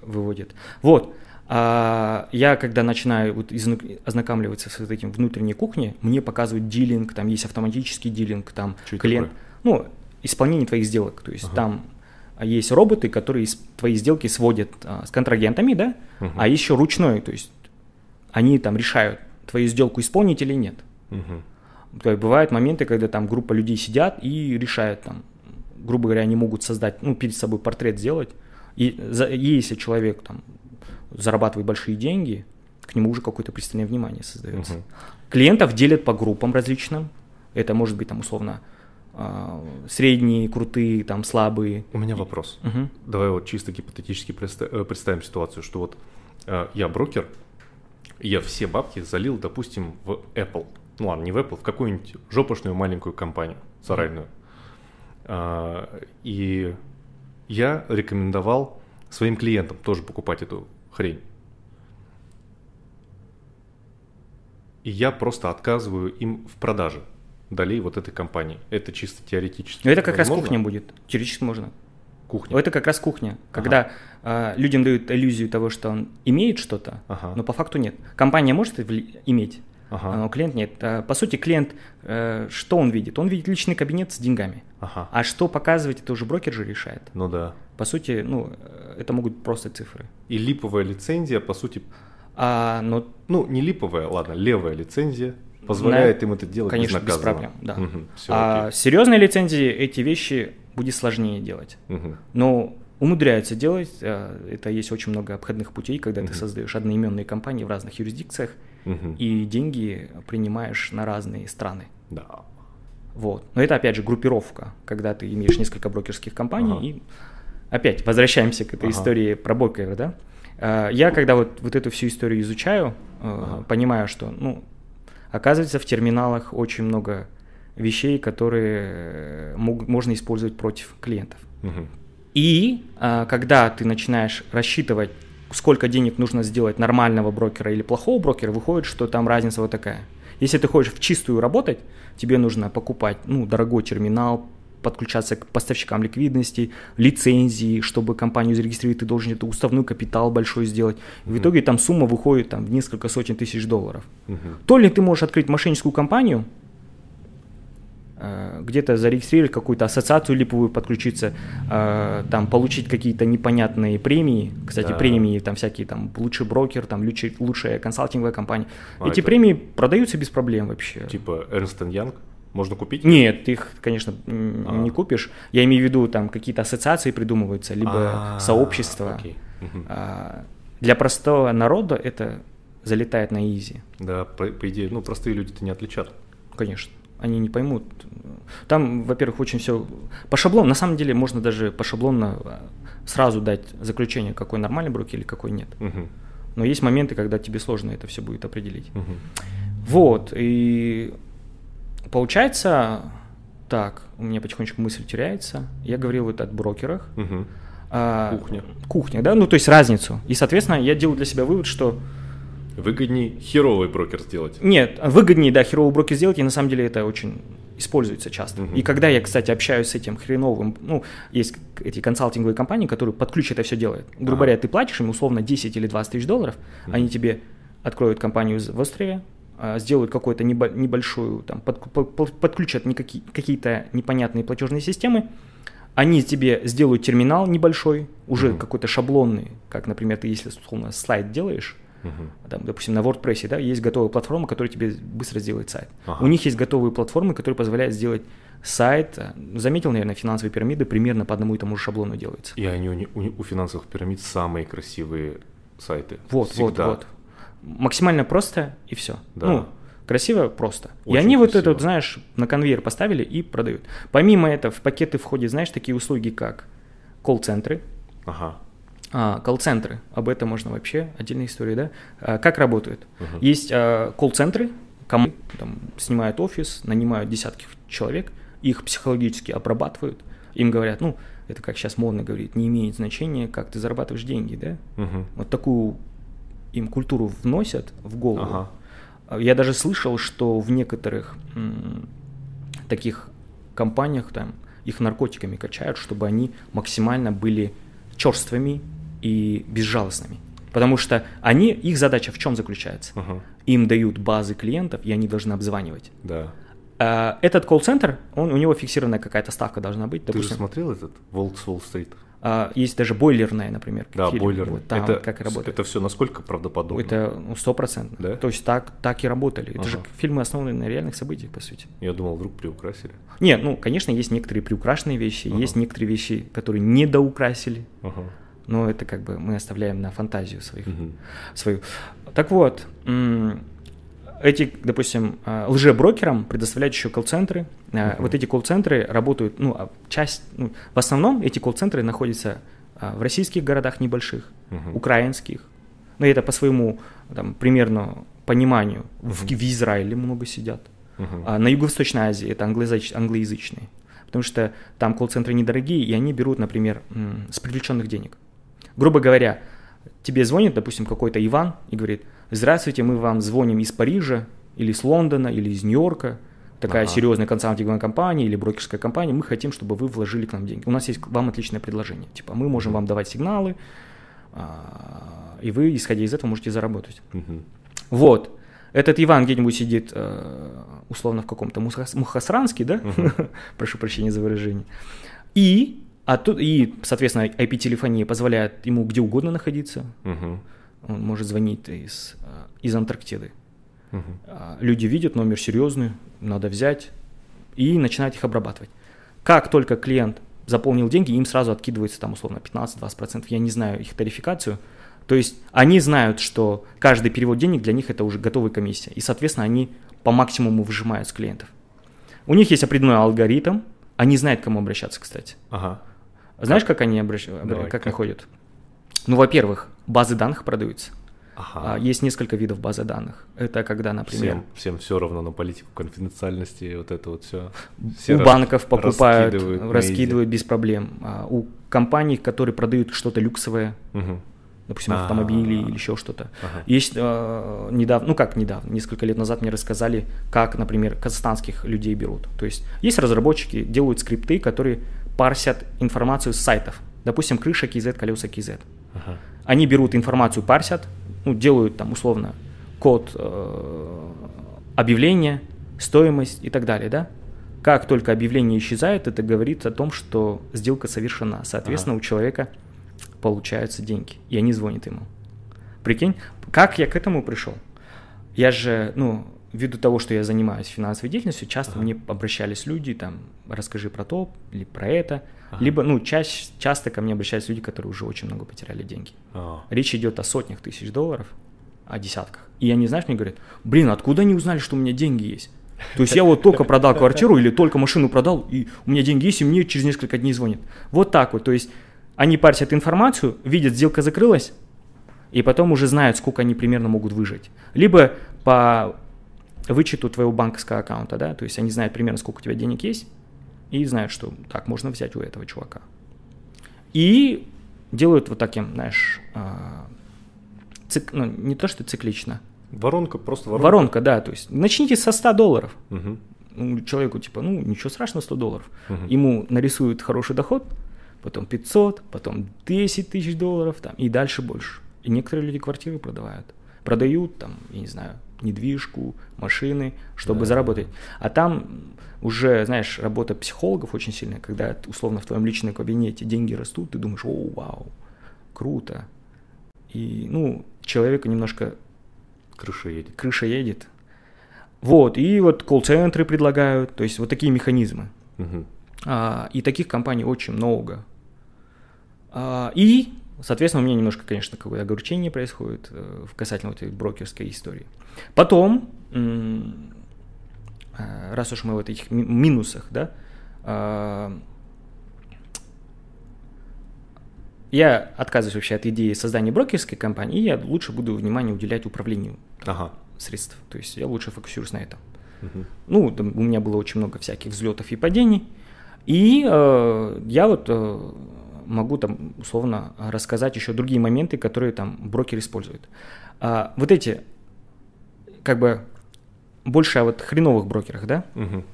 выводят. Вот. А, я когда начинаю вот изну- ознакомливаться с вот этим внутренней кухней, мне показывают дилинг, там есть автоматический дилинг, там это клиент, ну, исполнение твоих сделок, то есть Ага. там есть роботы, которые твои сделки сводят а, с контрагентами, да, Мгм. а еще ручной, то есть они там решают, твою сделку исполнить или нет. Есть бывают моменты, когда там группа людей сидят и решают там, грубо говоря, они могут создать, ну, перед собой портрет сделать. И, за- если человек там зарабатывает большие деньги, к нему уже какое-то пристальное внимание создается. Мгм. Клиентов делят по группам различным. Это может быть там условно а, средние, крутые, там слабые. У меня вопрос. Мгм. Давай вот чисто гипотетически э, представим ситуацию, что вот э, я брокер, я все бабки залил, допустим, в Apple. Ну ладно, не в Apple, в какую-нибудь жопошную маленькую компанию, сарайную. А, И я рекомендовал своим клиентам тоже покупать эту хрень. И я просто отказываю им в продаже долей вот этой компании. Это чисто теоретически. Но это как раз возможно? кухня будет. Теоретически можно. Кухня. Это как раз кухня, когда а, людям дают иллюзию того, что он имеет что-то, Ага. но по факту нет. Компания может иметь, Ага. но клиент нет. А, По сути, клиент, э, что он видит? Он видит личный кабинет с деньгами. Ага. А что показывать, это уже брокер же решает. Ну да. По сути, ну, э, это могут просто цифры. И липовая лицензия, по сути, А, но, ну не липовая, ладно, левая лицензия позволяет им это делать конечно, без проблем, да. Мгм, всё, а окей. серьезные лицензии, эти вещи будет сложнее делать. Мгм. Но умудряются делать. э, Это есть очень много обходных путей, когда ты Мгм. создаешь одноименные компании в разных юрисдикциях Мгм. и деньги принимаешь на разные страны. Да. Вот. Но это опять же группировка, когда ты имеешь несколько брокерских компаний Ага. и опять возвращаемся к этой Ага. истории про брокера, да? А, Я когда вот, вот эту всю историю изучаю, э, Ага. понимаю, что, ну, оказывается, в терминалах очень много вещей, которые э, мог- можно использовать против клиентов. Мгм. И а, когда ты начинаешь рассчитывать, сколько денег нужно сделать нормального брокера или плохого брокера, выходит, что там разница вот такая. Если ты хочешь в чистую работать, тебе нужно покупать ну, дорогой терминал, подключаться к поставщикам ликвидности, лицензии, чтобы компанию зарегистрировать, ты должен это уставной капитал большой сделать. И в итоге там сумма выходит там, в несколько сотен тысяч долларов. Мгм. То ли ты можешь открыть мошенническую компанию, э, где-то зарегистрировать какую-то ассоциацию липовую, подключиться, э, там получить какие-то непонятные премии. Кстати, Да. премии там всякие, там лучший брокер, там лучшая консалтинговая компания. А Эти это- премии продаются без проблем вообще. Типа Эрнст Янг можно купить? Нет, ты их, конечно, м, А. не купишь. Я имею в виду, там какие-то ассоциации придумываются, либо А, сообщества. окей. А, Для простого народа это залетает на изи. Да, по, по идее, ну простые люди-то не отличат. Конечно, они не поймут. Там, во-первых, очень все по шаблону. На самом деле можно даже по шаблонно а, сразу дать заключение, какой нормальный брокер или какой нет. Мгм. Но есть моменты, когда тебе сложно это все будет определить. Мгм. Вот, и получается так, у меня потихонечку мысль теряется. Я говорил вот о брокерах. Мгм. а, Кухня. Кухня, да, ну то есть разницу. И, соответственно, я делаю для себя вывод, что Выгодней херовый брокер сделать. Нет, выгоднее, да, херовый брокер сделать, и на самом деле это очень используется часто. Мгм. И когда я, кстати, общаюсь с этим хреновым, ну, есть эти консалтинговые компании, которые под ключ это все делают. Грубо Ага. говоря, ты платишь им условно 10 или 20 тысяч долларов, Мгм. они тебе откроют компанию в острове, а, сделают какую-то небо- небольшую, там, под- под- под- подключат какие-то непонятные платежные системы, они тебе сделают терминал небольшой, уже Мгм. какой-то шаблонный, как, например, ты если условно слайд делаешь, Мгм. там, допустим, на WordPress, да, есть готовая платформа, которая тебе быстро сделает сайт. Ага. У них есть готовые платформы, которые позволяют сделать сайт. Заметил, наверное, финансовые пирамиды примерно по одному и тому же шаблону делаются. И они у, у финансовых пирамид самые красивые сайты. Вот, Всегда. вот, вот. Максимально просто и все. Да. Ну, красиво, просто. и Очень они вот это, красиво. вот, знаешь, на конвейер поставили и продают. Помимо этого, в пакеты входят, знаешь, такие услуги, как колл-центры, Ага. А, колл-центры, об этом можно вообще, отдельная история, да? А, как работают? Мгм. Есть а, колл-центры, кому там снимают офис, нанимают десятки человек, их психологически обрабатывают, им говорят, ну, это как сейчас модно говорить, не имеет значения, как ты зарабатываешь деньги, да? Мгм. Вот такую им культуру вносят в голову. Ага. Я даже слышал, что в некоторых м, таких компаниях там их наркотиками качают, чтобы они максимально были черствыми и безжалостными. Потому что они, их задача в чем заключается? Ага. Им дают базы клиентов, и они должны обзванивать. Да. А, Этот колл-центр, он, у него фиксированная какая-то ставка должна быть. Ты же Допустим, смотрел этот Волк с Уолл-стрит? А, есть даже бойлерная, например. Да, фильм. бойлер. Вот там это, как работает. это все насколько правдоподобно? Это ну, стопроцентно. Да? То есть так, так и работали. Это же Ага. фильмы основаны на реальных событиях, по сути. Я думал, вдруг приукрасили. Нет, ну, конечно, есть некоторые приукрашенные вещи, Ага. есть некоторые вещи, которые недоукрасили, Ага. но это как бы мы оставляем на фантазию своих, Мгм. свою. Так вот, эти, допустим, а, лжеброкерам предоставляют еще колл-центры. Мгм. Вот эти колл-центры работают, ну, а часть, ну, в основном эти колл-центры находятся а, в российских городах небольших, Мгм. украинских. Но это по своему там, примерно пониманию. В, Мгм. в Израиле много сидят. Мгм. А на Юго-Восточной Азии это англоязыч- англоязычные. Потому что там колл-центры недорогие, и они берут, например, с привлеченных денег. Грубо говоря, тебе звонит, допустим, какой-то Иван и говорит, здравствуйте, мы вам звоним из Парижа, или из Лондона, или из Нью-Йорка, такая Ага. серьезная консалтинговая компания или брокерская компания, мы хотим, чтобы вы вложили к нам деньги. У нас есть вам отличное предложение. Типа, мы можем вам давать сигналы, а, и вы, исходя из этого, можете заработать. Мгм. Вот. Этот Иван где-нибудь сидит, э, условно, в каком-то Мухас- Мухасранске, да? Мгм. Прошу прощения за выражение. И, а тут, и, соответственно, IP-телефония позволяет ему где угодно находиться. Мгм. Он может звонить из, э, из Антарктиды. А, Люди видят номер серьезный, надо взять и начинать их обрабатывать. Как только клиент заполнил деньги, им сразу откидывается там условно 15-20%. Я не знаю их тарификацию. То есть они знают, что каждый перевод денег для них это уже готовая комиссия. И, соответственно, они по максимуму выжимают с клиентов. У них есть определенный алгоритм. Они знают, к кому обращаться, кстати. Ага. Знаешь, как они обращ... Давай, как, как? находят? Ну, во-первых, базы данных продаются. Ага. А, Есть несколько видов базы данных. Это когда, например, Всем, всем все равно на политику конфиденциальности, вот это вот все. у банков покупают, раскидывают раскидывают, без проблем. А у компаний, которые продают что-то люксовое, Мгм. допустим, А. автомобили или еще что-то. Ага. Есть э, недавно, ну как недавно, несколько лет назад мне рассказали, как, например, казахстанских людей берут. То есть есть разработчики, делают скрипты, которые парсят информацию с сайтов. Допустим, крыша KZ, колеса KZ. Ага. Они берут информацию, парсят, ну, делают там условно код э, объявления, стоимость и так далее, да? Как только объявление исчезает, это говорит о том, что сделка совершена. Соответственно, у человека получаются деньги, и они звонят ему. Прикинь, как я к этому пришел? Я же, ну, ввиду того, что я занимаюсь финансовой деятельностью, часто Ага. мне обращались люди, там, расскажи про то или про это. Ага. Либо, ну, чаще, часто ко мне обращаются люди, которые уже очень много потеряли деньги. А. Речь идет о сотнях тысяч долларов, о десятках. И они, знаешь, мне говорят, блин, откуда они узнали, что у меня деньги есть? То есть я вот только продал квартиру или только машину продал, и у меня деньги есть, и мне через несколько дней звонят. Вот так вот. То есть они парсят информацию, видят, сделка закрылась, и потом уже знают, сколько они примерно могут выжить. Либо по вычету твоего банковского аккаунта, да, то есть они знают примерно, сколько у тебя денег есть, и знают, что так можно взять у этого чувака. И делают вот таким, знаешь, а, цик- ну, не то, что циклично, Воронка, просто воронка. воронка, да, то есть начните со 100 долларов. Ну, человеку типа, ну, ничего страшного, 100 долларов. Мгм. Ему нарисуют хороший доход, потом 500, потом 10 тысяч долларов, там, и дальше больше. И некоторые люди квартиры продавают. Продают, там, я не знаю, недвижку, машины, чтобы Да. заработать. А там уже, знаешь, работа психологов очень сильная, когда условно в твоем личном кабинете деньги растут, ты думаешь, о, вау, круто. И, ну, человеку немножко Крыша едет. крыша едет. Вот, и вот колл-центры предлагают, то есть вот такие механизмы. Мгм. А, и таких компаний очень много. А, и, соответственно, у меня немножко, конечно, какое-то огорчение происходит э, в касательно вот этой брокерской истории. Потом, раз уж мы в этих ми- минусах, да, а, я отказываюсь вообще от идеи создания брокерской компании, и я лучше буду внимание уделять управлению Ага. средств. То есть я лучше фокусируюсь на этом. Мгм. Ну, там у меня было очень много всяких взлетов и падений. И э, я вот э, могу там условно рассказать еще другие моменты, которые там брокер использует. А, вот эти как бы больше о вот хреновых брокерах, да? Мгм.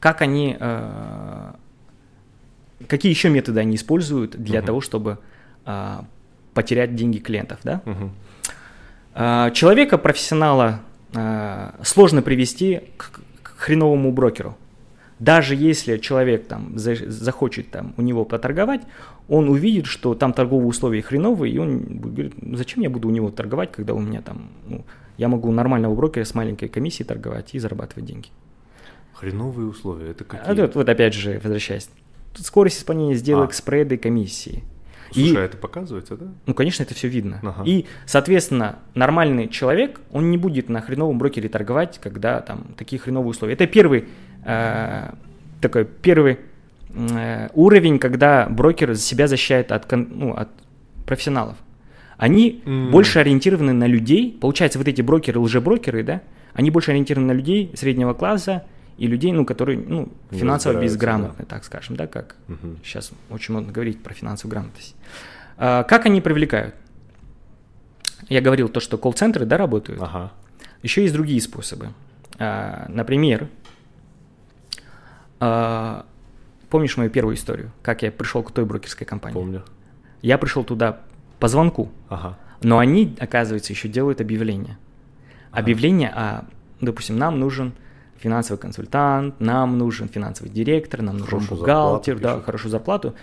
Как они, э, какие еще методы они используют для Мгм. того, чтобы э, потерять деньги клиентов, да? Мгм. Э, Человека, профессионала, э, сложно привести к, к хреновому брокеру. Даже если человек там за- захочет там у него поторговать, он увидит, что там торговые условия хреновые, и он будет говорить, «Ну, зачем я буду у него торговать, когда у меня там, ну, я могу нормального брокера с маленькой комиссией торговать и зарабатывать деньги. Хреновые условия, это А какие? вот, вот опять же, возвращаясь, тут скорость исполнения сделок, А. спреды, комиссии. Слушай, И- а это показывается, да? Ну, конечно, это все видно. Ага. И, соответственно, нормальный человек, он не будет на хреновом брокере торговать, когда там такие хреновые условия. Это первый э, такой первый э, уровень, когда брокер себя защищает от, ну, от профессионалов. Они М. больше ориентированы на людей. Получается, вот эти брокеры, лжеброкеры, да, они больше ориентированы на людей среднего класса и людей, ну, которые, ну, финансово безграмотны, так скажем, да, как Мгм. Сейчас очень модно говорить про финансовую грамотность. А, как они привлекают? Я говорил то, что колл-центры, да, работают. Ага. Еще есть другие способы. А, например, а, помнишь мою первую историю, как я пришел к той брокерской компании? Помню. Я пришел туда по звонку, Ага. но они, оказывается, еще делают объявление. Объявление о, допустим, нам нужен финансовый консультант, нам нужен финансовый директор, нам нужен Хорошую бухгалтер, да, хорошую зарплату.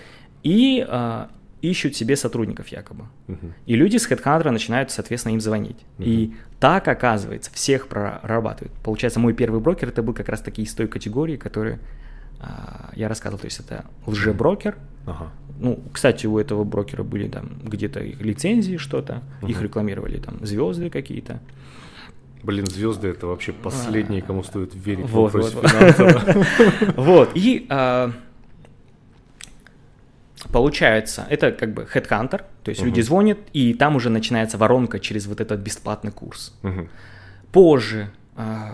И а, ищут себе сотрудников якобы. Мгм. И люди с HeadHunter начинают, соответственно, им звонить. И Мгм. так, оказывается, всех прорабатывают. Получается, мой первый брокер это был как раз таки из той категории, которые а, я рассказывал. То есть это лжеброкер. Ага. Ну, кстати, у этого брокера были там где-то их лицензии что-то, их Мгм. рекламировали там звезды какие-то. Блин, звезды это вообще последние, кому стоит верить в Вот, вопросе вот, вот. Вот, и а, получается, это как бы headhunter, то есть люди Мгм. звонят, и там уже начинается воронка через вот этот бесплатный курс. Мгм. Позже, а,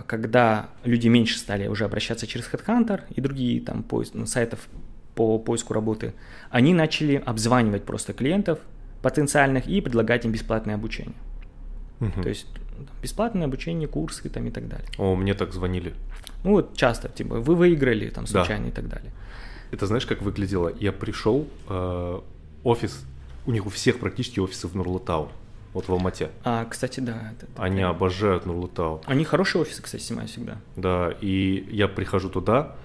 когда люди меньше стали уже обращаться через Headhunter и другие там поиск, ну, сайтов по поиску работы, они начали обзванивать просто клиентов потенциальных и предлагать им бесплатное обучение. Мгм. То есть ну, бесплатное обучение, курсы там и так далее. О, мне так звонили. Ну вот часто, типа, вы выиграли там Да. случайно и так далее. Это знаешь, как выглядело? Я пришел, э, офис, у них у всех практически офисы в Нурлатау, вот в Алмате. А, кстати, да. это- это Они прям- обожают Нурлатау. Они хорошие офисы, кстати, снимают всегда. Да, и я прихожу туда,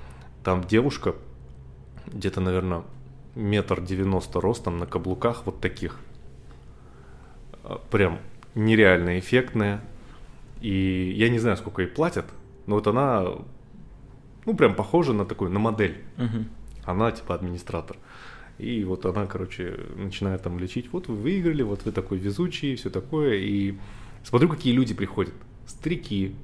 там девушка, где-то, наверное, метр девяносто ростом на каблуках вот таких. А, Прям нереально эффектная. И я не знаю, сколько ей платят, но вот она, ну, прям похожа на такую, на модель. Мгм. Она типа администратор. И вот она, короче, начинает там лечить. Вот вы выиграли, вот вы такой везучий, все такое. И смотрю, какие люди приходят. Старики,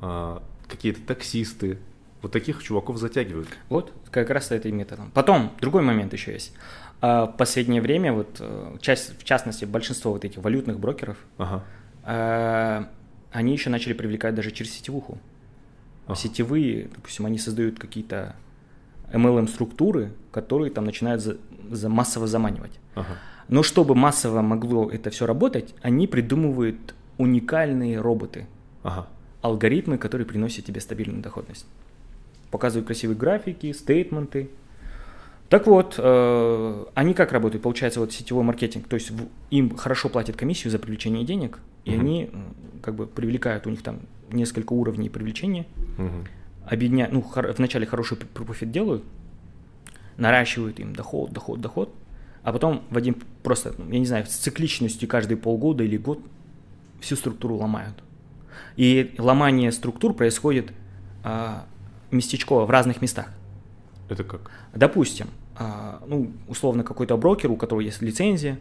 а, какие-то таксисты. Вот таких чуваков затягивают. Вот, как раз это и методом. Потом, другой момент еще есть. А, В последнее время, вот, э, часть, в частности, большинство вот этих валютных брокеров, Ага. э, они еще начали привлекать даже через сетевуху. Ага. Сетевые, допустим, они создают какие-то MLM-структуры, которые там начинают за, за массово заманивать. Ага. Но чтобы массово могло это все работать, они придумывают уникальные роботы, Ага. алгоритмы, которые приносят тебе стабильную доходность. Показывают красивые графики, стейтменты. Так вот, э, они как работают? Получается, вот сетевой маркетинг, то есть в- им хорошо платят комиссию за привлечение денег, и Мгм. они как бы привлекают, у них там несколько уровней привлечения, Мгм. Объединяют, ну, хор- вначале хороший пр- профит делают, наращивают им доход, доход, доход, а потом в один просто, ну, я не знаю, с цикличностью каждые полгода или год всю структуру ломают. И ломание структур происходит а, местечково в разных местах. Это как? Допустим, а, ну, условно, какой-то брокер, у которого есть лицензия,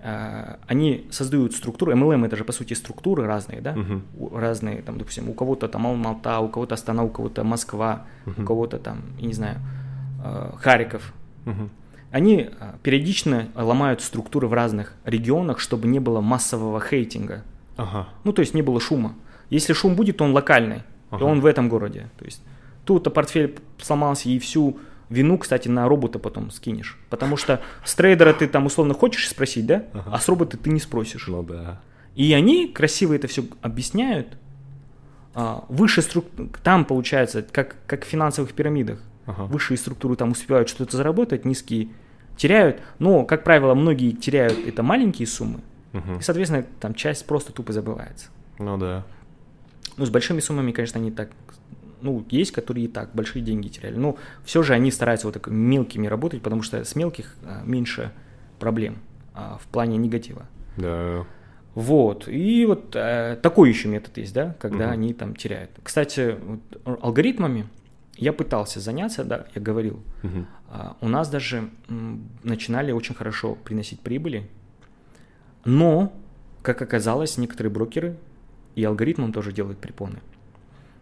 они создают структуру, MLM это же по сути структуры разные, да. У- разные, там, допустим, у кого-то там Алмата, у кого-то Астана, у кого-то Москва, у Мгм. кого-то там, я не знаю, а, Харьков. Мгм. Они а, периодично ломают структуры в разных регионах, чтобы не было массового хейтинга. Ага. Ну, то есть не было шума. Если шум будет, то он локальный, Ага. и он в этом городе. То есть тут-то портфель сломался, и всю вину, кстати, на робота потом скинешь. Потому что с трейдера ты там условно хочешь спросить, да? Ага. А с робота ты не спросишь. Ну да. И они красиво это все объясняют, а, выше структур, там получается, как, как в финансовых пирамидах, Ага. высшие структуры там успевают что-то заработать, низкие теряют, но, как правило, многие теряют это маленькие суммы, Мгм. и, соответственно, там часть просто тупо забывается. Ну да. Ну, с большими суммами, конечно, не так. Ну, есть, которые и так большие деньги теряли. Но все же они стараются вот так мелкими работать, потому что с мелких а, меньше проблем а, в плане негатива. Да. Вот. И вот э, такой еще метод есть, да, когда Мгм. они там теряют. Кстати, вот алгоритмами я пытался заняться, да, я говорил. Мгм. А, У нас даже м, начинали очень хорошо приносить прибыли, но, как оказалось, некоторые брокеры и алгоритмам тоже делают препоны.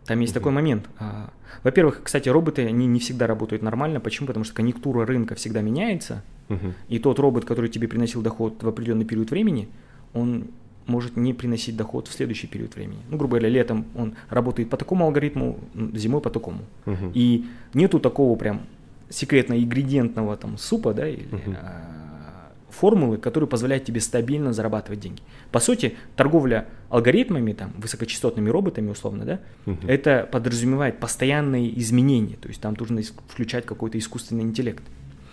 Там есть Мгм. такой момент. а, Во-первых, кстати, роботы, они не всегда работают нормально. Почему? Потому что конъюнктура рынка всегда меняется, Мгм. и тот робот, который тебе приносил доход в определенный период времени, он может не приносить доход в следующий период времени. Ну, грубо говоря, летом он работает по такому алгоритму, зимой по такому. Мгм. И нету такого прям секретно-ингредиентного там супа, да, или а, формулы, которая позволяет тебе стабильно зарабатывать деньги. По сути, торговля алгоритмами, там, высокочастотными роботами, условно, да, Мгм. это подразумевает постоянные изменения, то есть там нужно включать какой-то искусственный интеллект.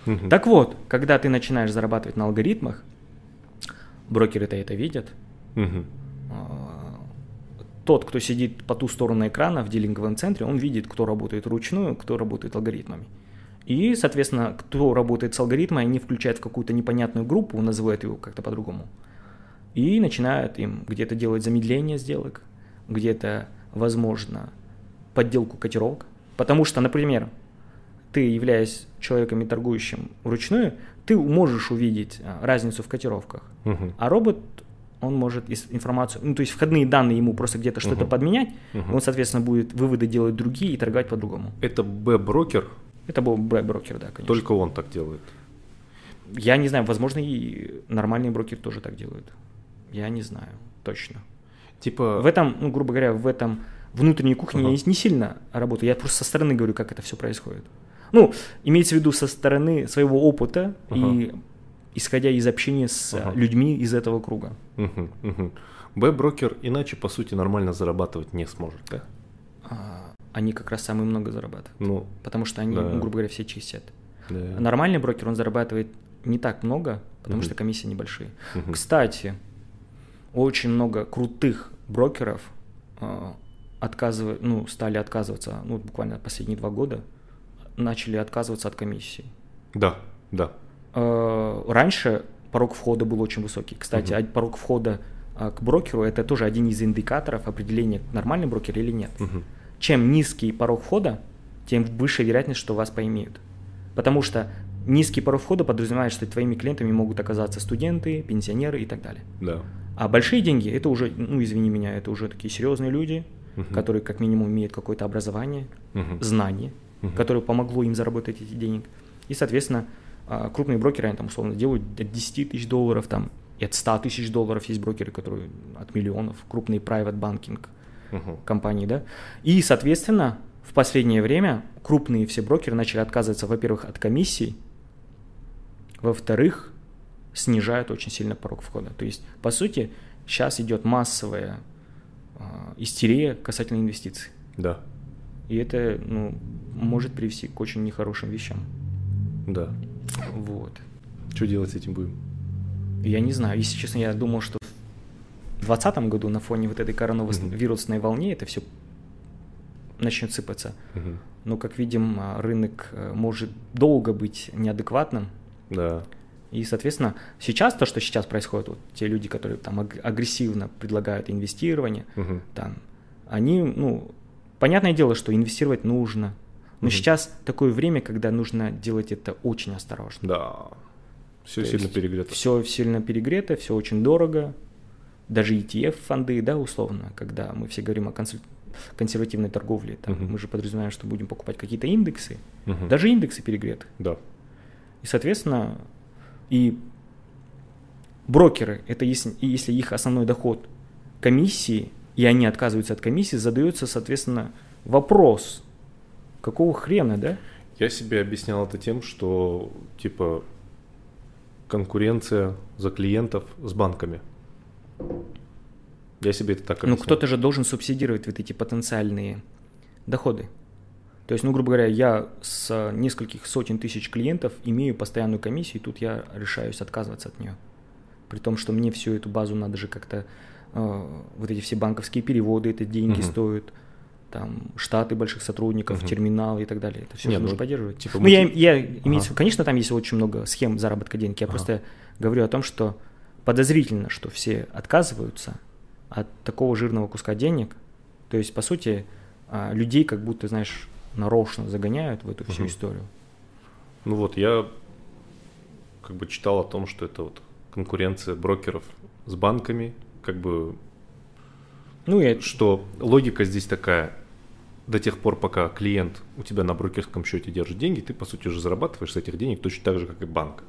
Мгм. Так вот, когда ты начинаешь зарабатывать на алгоритмах, брокеры-то это видят, а, тот, кто сидит по ту сторону экрана в дилинговом центре, он видит, кто работает вручную, кто работает алгоритмами. И, соответственно, кто работает с алгоритмами, они включают в какую-то непонятную группу, называют его как-то по-другому, и начинают им где-то делать замедление сделок, где-то, возможно, подделку котировок. Потому что, например, ты, являясь человеком и торгующим вручную, ты можешь увидеть а, разницу в котировках. Мгм. А робот, он может информацию, ну, то есть входные данные ему просто где-то что-то подменять, Мгм. он, соответственно, будет выводы делать другие и торговать по-другому. Это Б-брокер, Это был б- брокер, да, конечно. только он так делает. Я не знаю, возможно, и нормальные брокеры тоже так делают. Я не знаю, точно. Типа... В этом, ну, грубо говоря, в этом внутренней кухне Ага. я не сильно работаю. Я просто со стороны говорю, как это все происходит. Ну, имеется в виду со стороны своего опыта и исходя из общения с Ага. людьми из этого круга. Мгм, мгм. Б-брокер иначе, по сути, нормально зарабатывать не сможет, да? А, Они как раз самые много зарабатывают. Ну, Потому что они, Да. ну, грубо говоря, все чистят. да. Нормальный брокер, он зарабатывает не так много, потому Мгм. что комиссии небольшие. Мгм. Кстати, очень много крутых брокеров а, отказывают, ну, стали отказываться, ну, буквально последние два года, начали отказываться от комиссии. Да, да. Э, Раньше порог входа был очень высокий. Кстати, а- порог входа а, к брокеру это тоже один из индикаторов определения, нормальный брокер или нет. Мгм. Чем низкий порог входа, тем выше вероятность, что вас поимеют. Потому что низкий порог входа подразумевает, что твоими клиентами могут оказаться студенты, пенсионеры и так далее. Да. А большие деньги это уже, ну извини меня, это уже такие серьезные люди, Мгм. которые как минимум имеют какое-то образование, Мгм. знание, Мгм. которое помогло им заработать эти деньги. И, соответственно, а, крупные брокеры, они там условно делают от 10 тысяч долларов, там, и от 100 тысяч долларов есть брокеры, которые от миллионов, крупные private banking Мгм. компании, да. И, соответственно, в последнее время крупные все брокеры начали отказываться, во-первых, от комиссий, во-вторых, снижают очень сильно порог входа. То есть, по сути, сейчас идет массовая а, истерия касательно инвестиций. Да, И это ну, может привести к очень нехорошим вещам. да. Вот. Что делать с этим будем? Я не знаю, если честно, я думал, что в 2020 году на фоне вот этой коронавирусной волне это все начнет сыпаться. Мгм. Но, как видим, а, рынок э, может долго быть неадекватным. Да. И, соответственно, сейчас то, что сейчас происходит, вот те люди, которые там аг- агрессивно предлагают инвестирование, Мгм. там, они, ну, понятное дело, что инвестировать нужно. Но Мгм. сейчас такое время, когда нужно делать это очень осторожно. Да. Все сильно перегрето. Все сильно перегрето, все очень дорого. Даже ETF-фонды, да, условно, когда мы все говорим о консуль- консервативной торговле, там, Мгм. мы же подразумеваем, что будем покупать какие-то индексы. Мгм. Даже индексы перегреты. Да. И, соответственно, и брокеры, это если, если их основной доход комиссии, и они отказываются от комиссии, задается, соответственно, вопрос, какого хрена, да? Я себе объяснял это тем, что типа конкуренция за клиентов с банками. Я себе это так Ну, объясняю. кто-то же должен субсидировать вот эти потенциальные доходы. То есть, ну, грубо говоря, я с нескольких сотен тысяч клиентов имею постоянную комиссию, и тут я решаюсь отказываться от нее. При том, что мне всю эту базу надо же как-то, э, вот эти все банковские переводы, это деньги Мгм. стоят, там, штаты больших сотрудников, Мгм. терминалы и так далее. Это все Не, нужно ну, поддерживать. типа ну, я, мотив- я имею в Ага. виду, конечно, там есть очень много схем заработка денег. Я Ага. просто говорю о том, что подозрительно, что все отказываются от такого жирного куска денег. То есть, по сути, а, людей как будто, знаешь, нарочно загоняют в эту всю Мгм. историю. Ну вот, я как бы читал о том, что это вот конкуренция брокеров с банками, как бы, Ну, и что логика здесь такая, до тех пор, пока клиент у тебя на брокерском счете держит деньги, ты, по сути, уже зарабатываешь с этих денег точно так же, как и банк.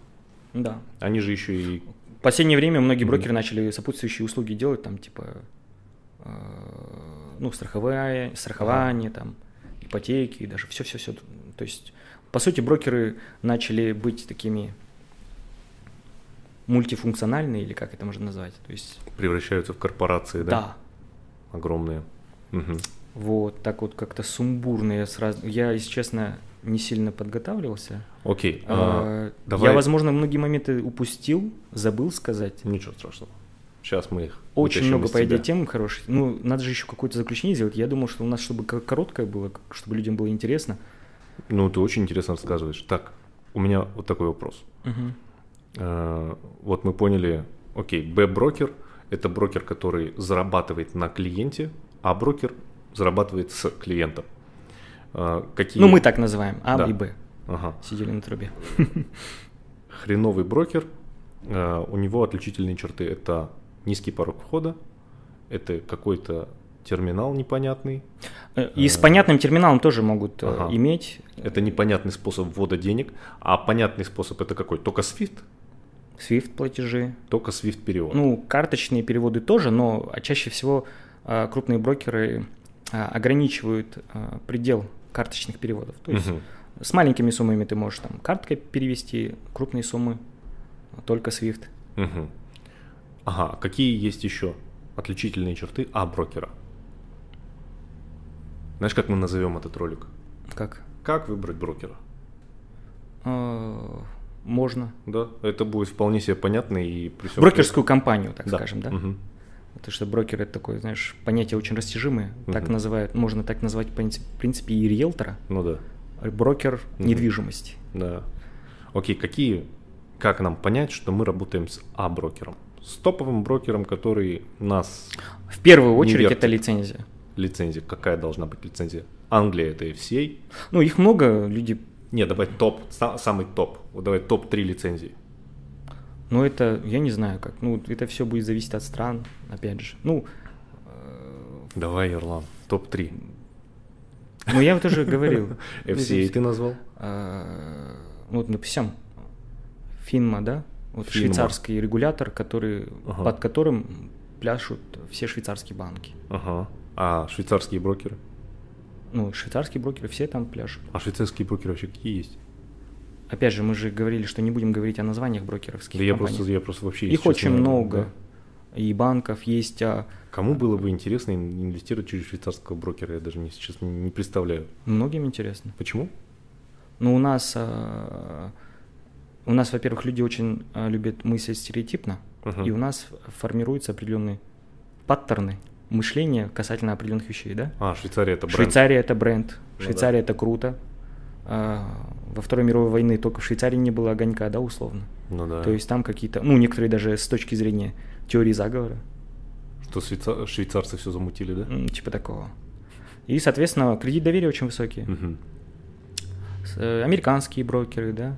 да. Они же еще и... В последнее время многие брокеры начали сопутствующие услуги делать, там, типа, э, ну, страховая, страхование, там, ипотеки, даже все-все-все. То есть, по сути, брокеры начали быть такими мультифункциональные, или как это можно назвать. То есть, превращаются в корпорации, да? да, Огромные. Мгм. вот так вот как-то сумбурно. Я сразу, я, если честно, не сильно подготавливался. Окей, а, Э, давай- Я, возможно, многие моменты упустил, забыл сказать. ничего страшного. Сейчас мы их Очень много, по идее, тем хороших. Ну, надо же еще какое-то заключение сделать. Я думал, что у нас, чтобы ко- короткое было, чтобы людям было интересно. Ну, ты очень интересно рассказываешь. Так, у меня вот такой вопрос. Э, Вот мы поняли, окей, Б-брокер – это брокер, который зарабатывает на клиенте, а брокер зарабатывает с клиентом. Э, Какие... Ну, мы так называем, А Да. и Б. Ага. Сидели на трубе. Хреновый брокер, э, у него отличительные черты – это низкий порог входа, это какой-то терминал непонятный, Э, И с понятным терминалом тоже могут э, Ага. иметь. это непонятный способ ввода денег, а понятный способ – это какой? Только SWIFT? SWIFT платежи. Только SWIFT перевод. Ну, карточные переводы тоже, но а чаще всего э, крупные брокеры э, ограничивают э, предел карточных переводов. То есть Мгм. с маленькими суммами ты можешь там карткой перевести, крупные суммы только SWIFT. Мгм. Ага, а какие есть еще отличительные черты А-брокера? Знаешь, как мы назовем этот ролик? Как? Как выбрать брокера? Э, Можно. Да, это будет вполне себе понятно и при всем Брокерскую компанию, так Да. скажем, да? Мгм. Потому что брокер это такое, знаешь, понятие очень растяжимое. Так Мгм. называют, можно так назвать, в принципе, и риэлтора, Ну да, брокер Мгм. недвижимости. да. Окей, какие, как нам понять, что мы работаем с А-брокером? С топовым брокером, который нас В первую очередь это лицензия. лицензия, какая должна быть лицензия? Англия это FCA. Ну, их много, люди... Не, давай топ, са- самый топ. Вот давай топ-3 лицензии. Ну, это, я не знаю как. Ну, это все будет зависеть от стран, опять же. Ну, э, Давай, Ерлан, топ-3. ну я вот уже говорил. FCA ты назвал? Э, Вот, допустим, Финма, да? Вот Финма. швейцарский регулятор, который, Ага. под которым пляшут все швейцарские банки. Ага. А швейцарские брокеры? Ну, швейцарские брокеры все там пляшут. А швейцарские брокеры вообще какие есть? Опять же, мы же говорили, что не будем говорить о названиях брокеровских Да я компаний. просто, я просто вообще... Их очень честно, много. да. И банков есть. а, Кому было бы интересно ин- инвестировать через швейцарского брокера, я даже не, сейчас не, не представляю. Многим интересно. Почему? Ну, у нас, а, у нас, во-первых, люди очень а, любят мыслить стереотипно, Ага. и у нас формируются определенные паттерны мышления касательно определенных вещей, да? А, Швейцария это бренд. Швейцария это бренд, Ну Швейцария это круто. А, Во Второй мировой войны только в Швейцарии не было огонька, да, условно. Ну да. То есть там какие-то, ну, некоторые даже с точки зрения теории заговора, Что швейца- швейцарцы все замутили, да? м, типа такого. И, соответственно, кредит доверия очень высокий. Э, Американские брокеры, да,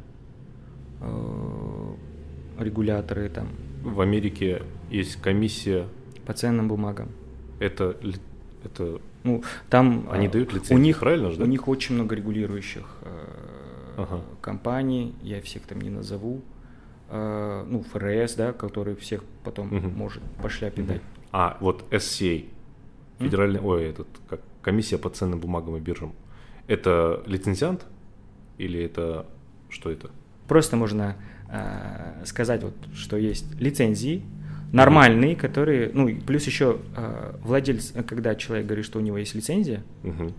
регуляторы там В Америке есть комиссия, по ценным бумагам. это, это Ну, там Они а, дают лицензии, у них, правильно же, да? У них очень много регулирующих э, Ага. компаний, я всех там не назову. Э, ну, ФРС, да, который всех потом Мгм. может по шляпе Мгм. дать. А, вот SCA, федеральный, ой, этот, как, комиссия по ценным бумагам и биржам. Это лицензиант или это, что это? Просто можно э, сказать, вот, что есть лицензии, Нормальные, которые, ну, плюс еще э, владелец, когда человек говорит, что у него есть лицензия, Мгм.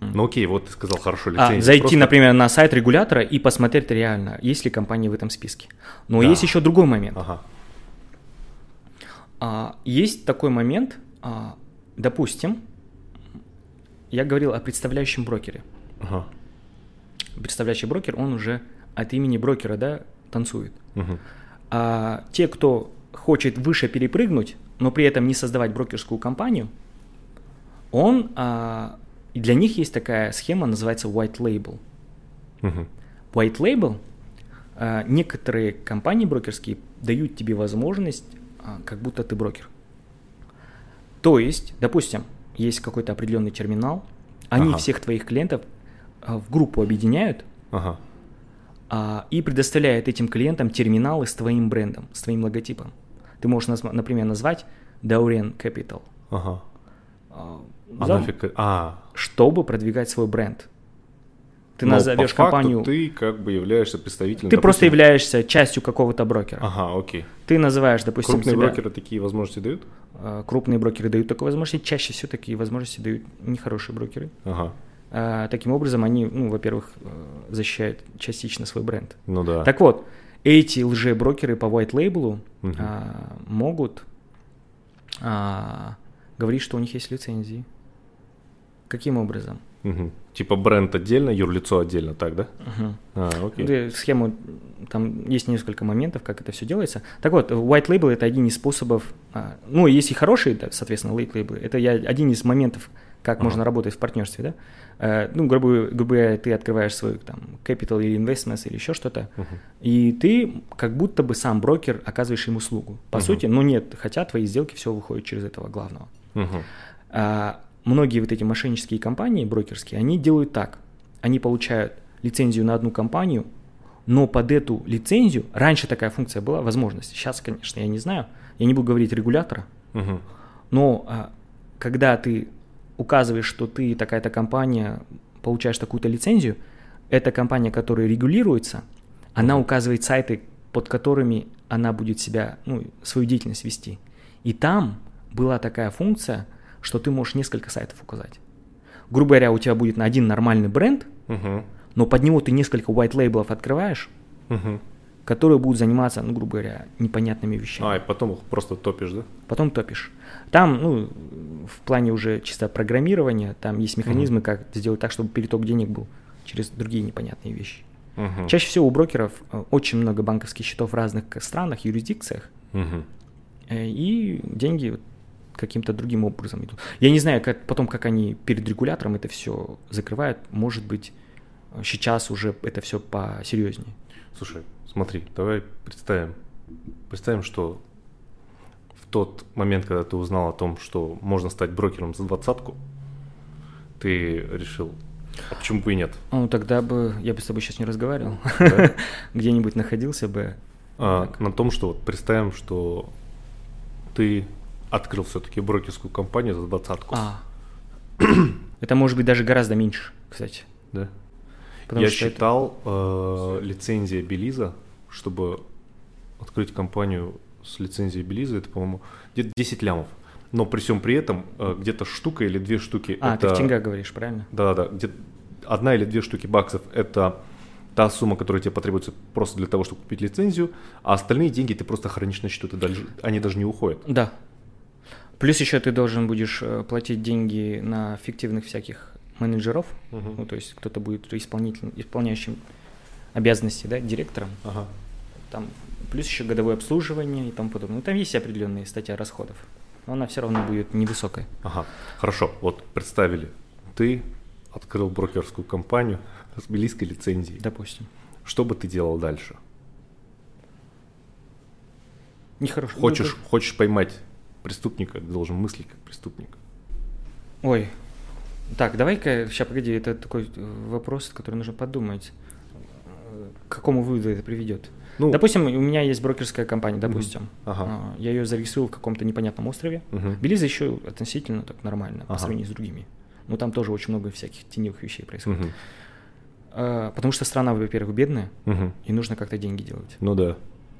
Ну окей, вот ты сказал хорошо а, лицензия. зайти, Просто- например, на сайт регулятора и посмотреть реально, есть ли компания в этом списке. Но Да. есть еще другой момент. Ага. А, есть такой момент, а, допустим, я говорил о представляющем брокере. Ага. Представляющий брокер, он уже от имени брокера, да, танцует. Мгм. А те, кто хочет выше перепрыгнуть, но при этом не создавать брокерскую компанию, он, а, и для них есть такая схема, называется white label. Мгм. White label, а, некоторые компании брокерские дают тебе возможность, а, как будто ты брокер. То есть, допустим, есть какой-то определенный терминал, они Ага. всех твоих клиентов а, в группу объединяют Ага. А, и предоставляют этим клиентам терминалы с твоим брендом, с твоим логотипом. Ты можешь, например, назвать Daurian Capital, Ага. а, А за- нафиг... А, чтобы продвигать свой бренд. Ты но назовешь по факту компанию, ты как бы являешься представителем... ты просто допустим- являешься частью какого-то брокера. Ага, окей. Ты называешь, допустим, Крупные себя- брокеры такие возможности дают? а, крупные брокеры дают такую возможность, чаще всего такие возможности дают нехорошие брокеры. Ага. А, таким образом, они, ну, во-первых, э, защищают частично свой бренд. Ну да. Так вот, эти лже-брокеры по white label Мгм. а, могут а, говорить, что у них есть лицензии. Каким образом? Мгм. Типа бренд отдельно, юрлицо отдельно, так, да? Мгм. А, окей. Схему, там есть несколько моментов, как это все делается. Так вот, white label это один из способов, а, ну, есть и хорошие, да, соответственно, late label. Это я, один из моментов, как Ага. можно работать в партнерстве, да. Э, Ну, грубо, грубо говоря, ты открываешь свой там capital или investments или еще что-то, Мгм. и ты как будто бы сам брокер оказываешь им услугу. По Мгм. сути, ну нет, хотя твои сделки все выходят через этого главного. Мгм. А, многие вот эти мошеннические компании брокерские, они делают так. Они получают лицензию на одну компанию, но под эту лицензию, раньше такая функция была, возможность, сейчас, конечно, я не знаю, я не буду говорить регулятора, Мгм. но а, когда ты указываешь, что ты такая-то компания, получаешь такую-то лицензию, эта компания, которая регулируется, она указывает сайты, под которыми она будет себя, ну, свою деятельность вести. И там была такая функция, что ты можешь несколько сайтов указать. Грубо говоря, у тебя будет на один нормальный бренд, Мгм. но под него ты несколько white лейблов открываешь, Мгм. которые будут заниматься, ну, грубо говоря, непонятными вещами. А, и потом их просто топишь, да? потом топишь. Там, ну, в плане уже чисто программирования, там есть механизмы, как сделать так, чтобы переток денег был через другие непонятные вещи. Мгм. Чаще всего у брокеров э, очень много банковских счетов в разных странах, юрисдикциях, э, и деньги каким-то другим образом идут. Я не знаю, как, потом, как они перед регулятором это все закрывают. Может быть, сейчас уже это все посерьезнее. Слушай, смотри, давай представим. Представим, что тот момент, когда ты узнал о том, что можно стать брокером за двадцатку, ты решил, а почему бы и нет? Ну, тогда бы я бы с тобой сейчас не разговаривал. Да? Где-нибудь находился бы. А, на том, что вот представим, что ты открыл все-таки брокерскую компанию за двадцатку. А. Это может быть даже гораздо меньше, кстати. Да? Потому Я что это- считал, э, лицензия Белиза, чтобы открыть компанию с лицензией Белиза, это, по-моему, где-то 10 лямов. Но при всем при этом э, где-то штука или две штуки А, это... ты в деньгах говоришь, правильно? Да-да, где одна или две штуки баксов это та сумма, которая тебе потребуется просто для того, чтобы купить лицензию, а остальные деньги ты просто хранишь на счету, ты даже, они даже не уходят. Да. Плюс еще ты должен будешь э, платить деньги на фиктивных всяких менеджеров. Мгм. Ну, то есть кто-то будет исполнитель, исполняющим обязанности, да, директором. Ага. Там плюс еще годовое обслуживание и тому подобное. Ну, там есть определенные статья расходов. Но она все равно будет невысокой. Ага, хорошо. Вот представили, ты открыл брокерскую компанию с белийской лицензией. Допустим. Что бы ты делал дальше? Нехорошо. Хочешь, хочешь поймать преступника, ты должен мыслить как преступник. Ой. Так, давай-ка, сейчас, погоди, это такой э, вопрос, который нужно подумать. К какому выводу это приведет? Ну, Допустим, у меня есть брокерская компания, допустим. Ага. А, Я ее зарегистрировал в каком-то непонятном острове. Мгм. Белиза еще относительно так нормально по Ага. сравнению с другими. Но там тоже очень много всяких теневых вещей происходит. А, Потому что страна, во-первых, бедная, Мгм. и нужно как-то деньги делать. Ну да.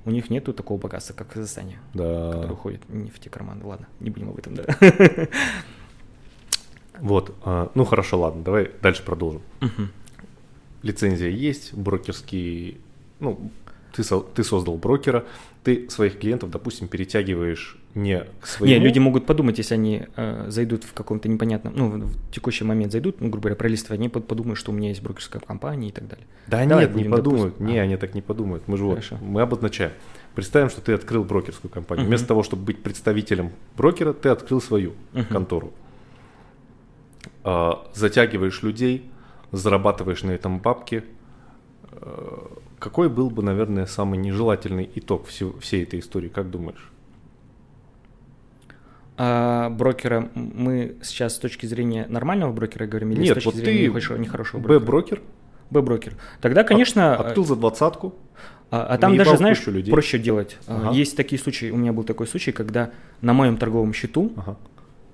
у них нету такого богатства, как в Казахстане, Да. который уходит в нефтекарманы. Ладно, не будем об этом, да. Вот, а, ну хорошо, ладно, давай дальше продолжим. Мгм. Лицензия есть, брокерский, ну, ты, со- ты создал брокера, ты своих клиентов, допустим, перетягиваешь не к своему... Не, люди могут подумать, если они э, зайдут в каком-то непонятном, ну, в текущий момент зайдут, ну, грубо говоря, пролистывать, они под- подумают, что у меня есть брокерская компания и так далее. Да Давай нет, не подумают, допустим. не, А. они так не подумают. Мы же вот, Хорошо. мы обозначаем. Представим, что ты открыл брокерскую компанию. Мгм. Вместо того, чтобы быть представителем брокера, ты открыл свою Мгм. контору. А, затягиваешь людей, зарабатываешь на этом бабки. А, какой был бы, наверное, самый нежелательный итог всего- всей этой истории, как думаешь? А брокера мы сейчас с точки зрения нормального брокера говорим или Нет, с точки вот зрения ты нехорошего, нехорошего брокера? Б-брокер, Б-брокер. Тогда, конечно, открыл за двадцатку, а, а там даже, знаешь, людей. проще делать. А, Ага. Есть такие случаи, у меня был такой случай, когда на моем торговом счету ага,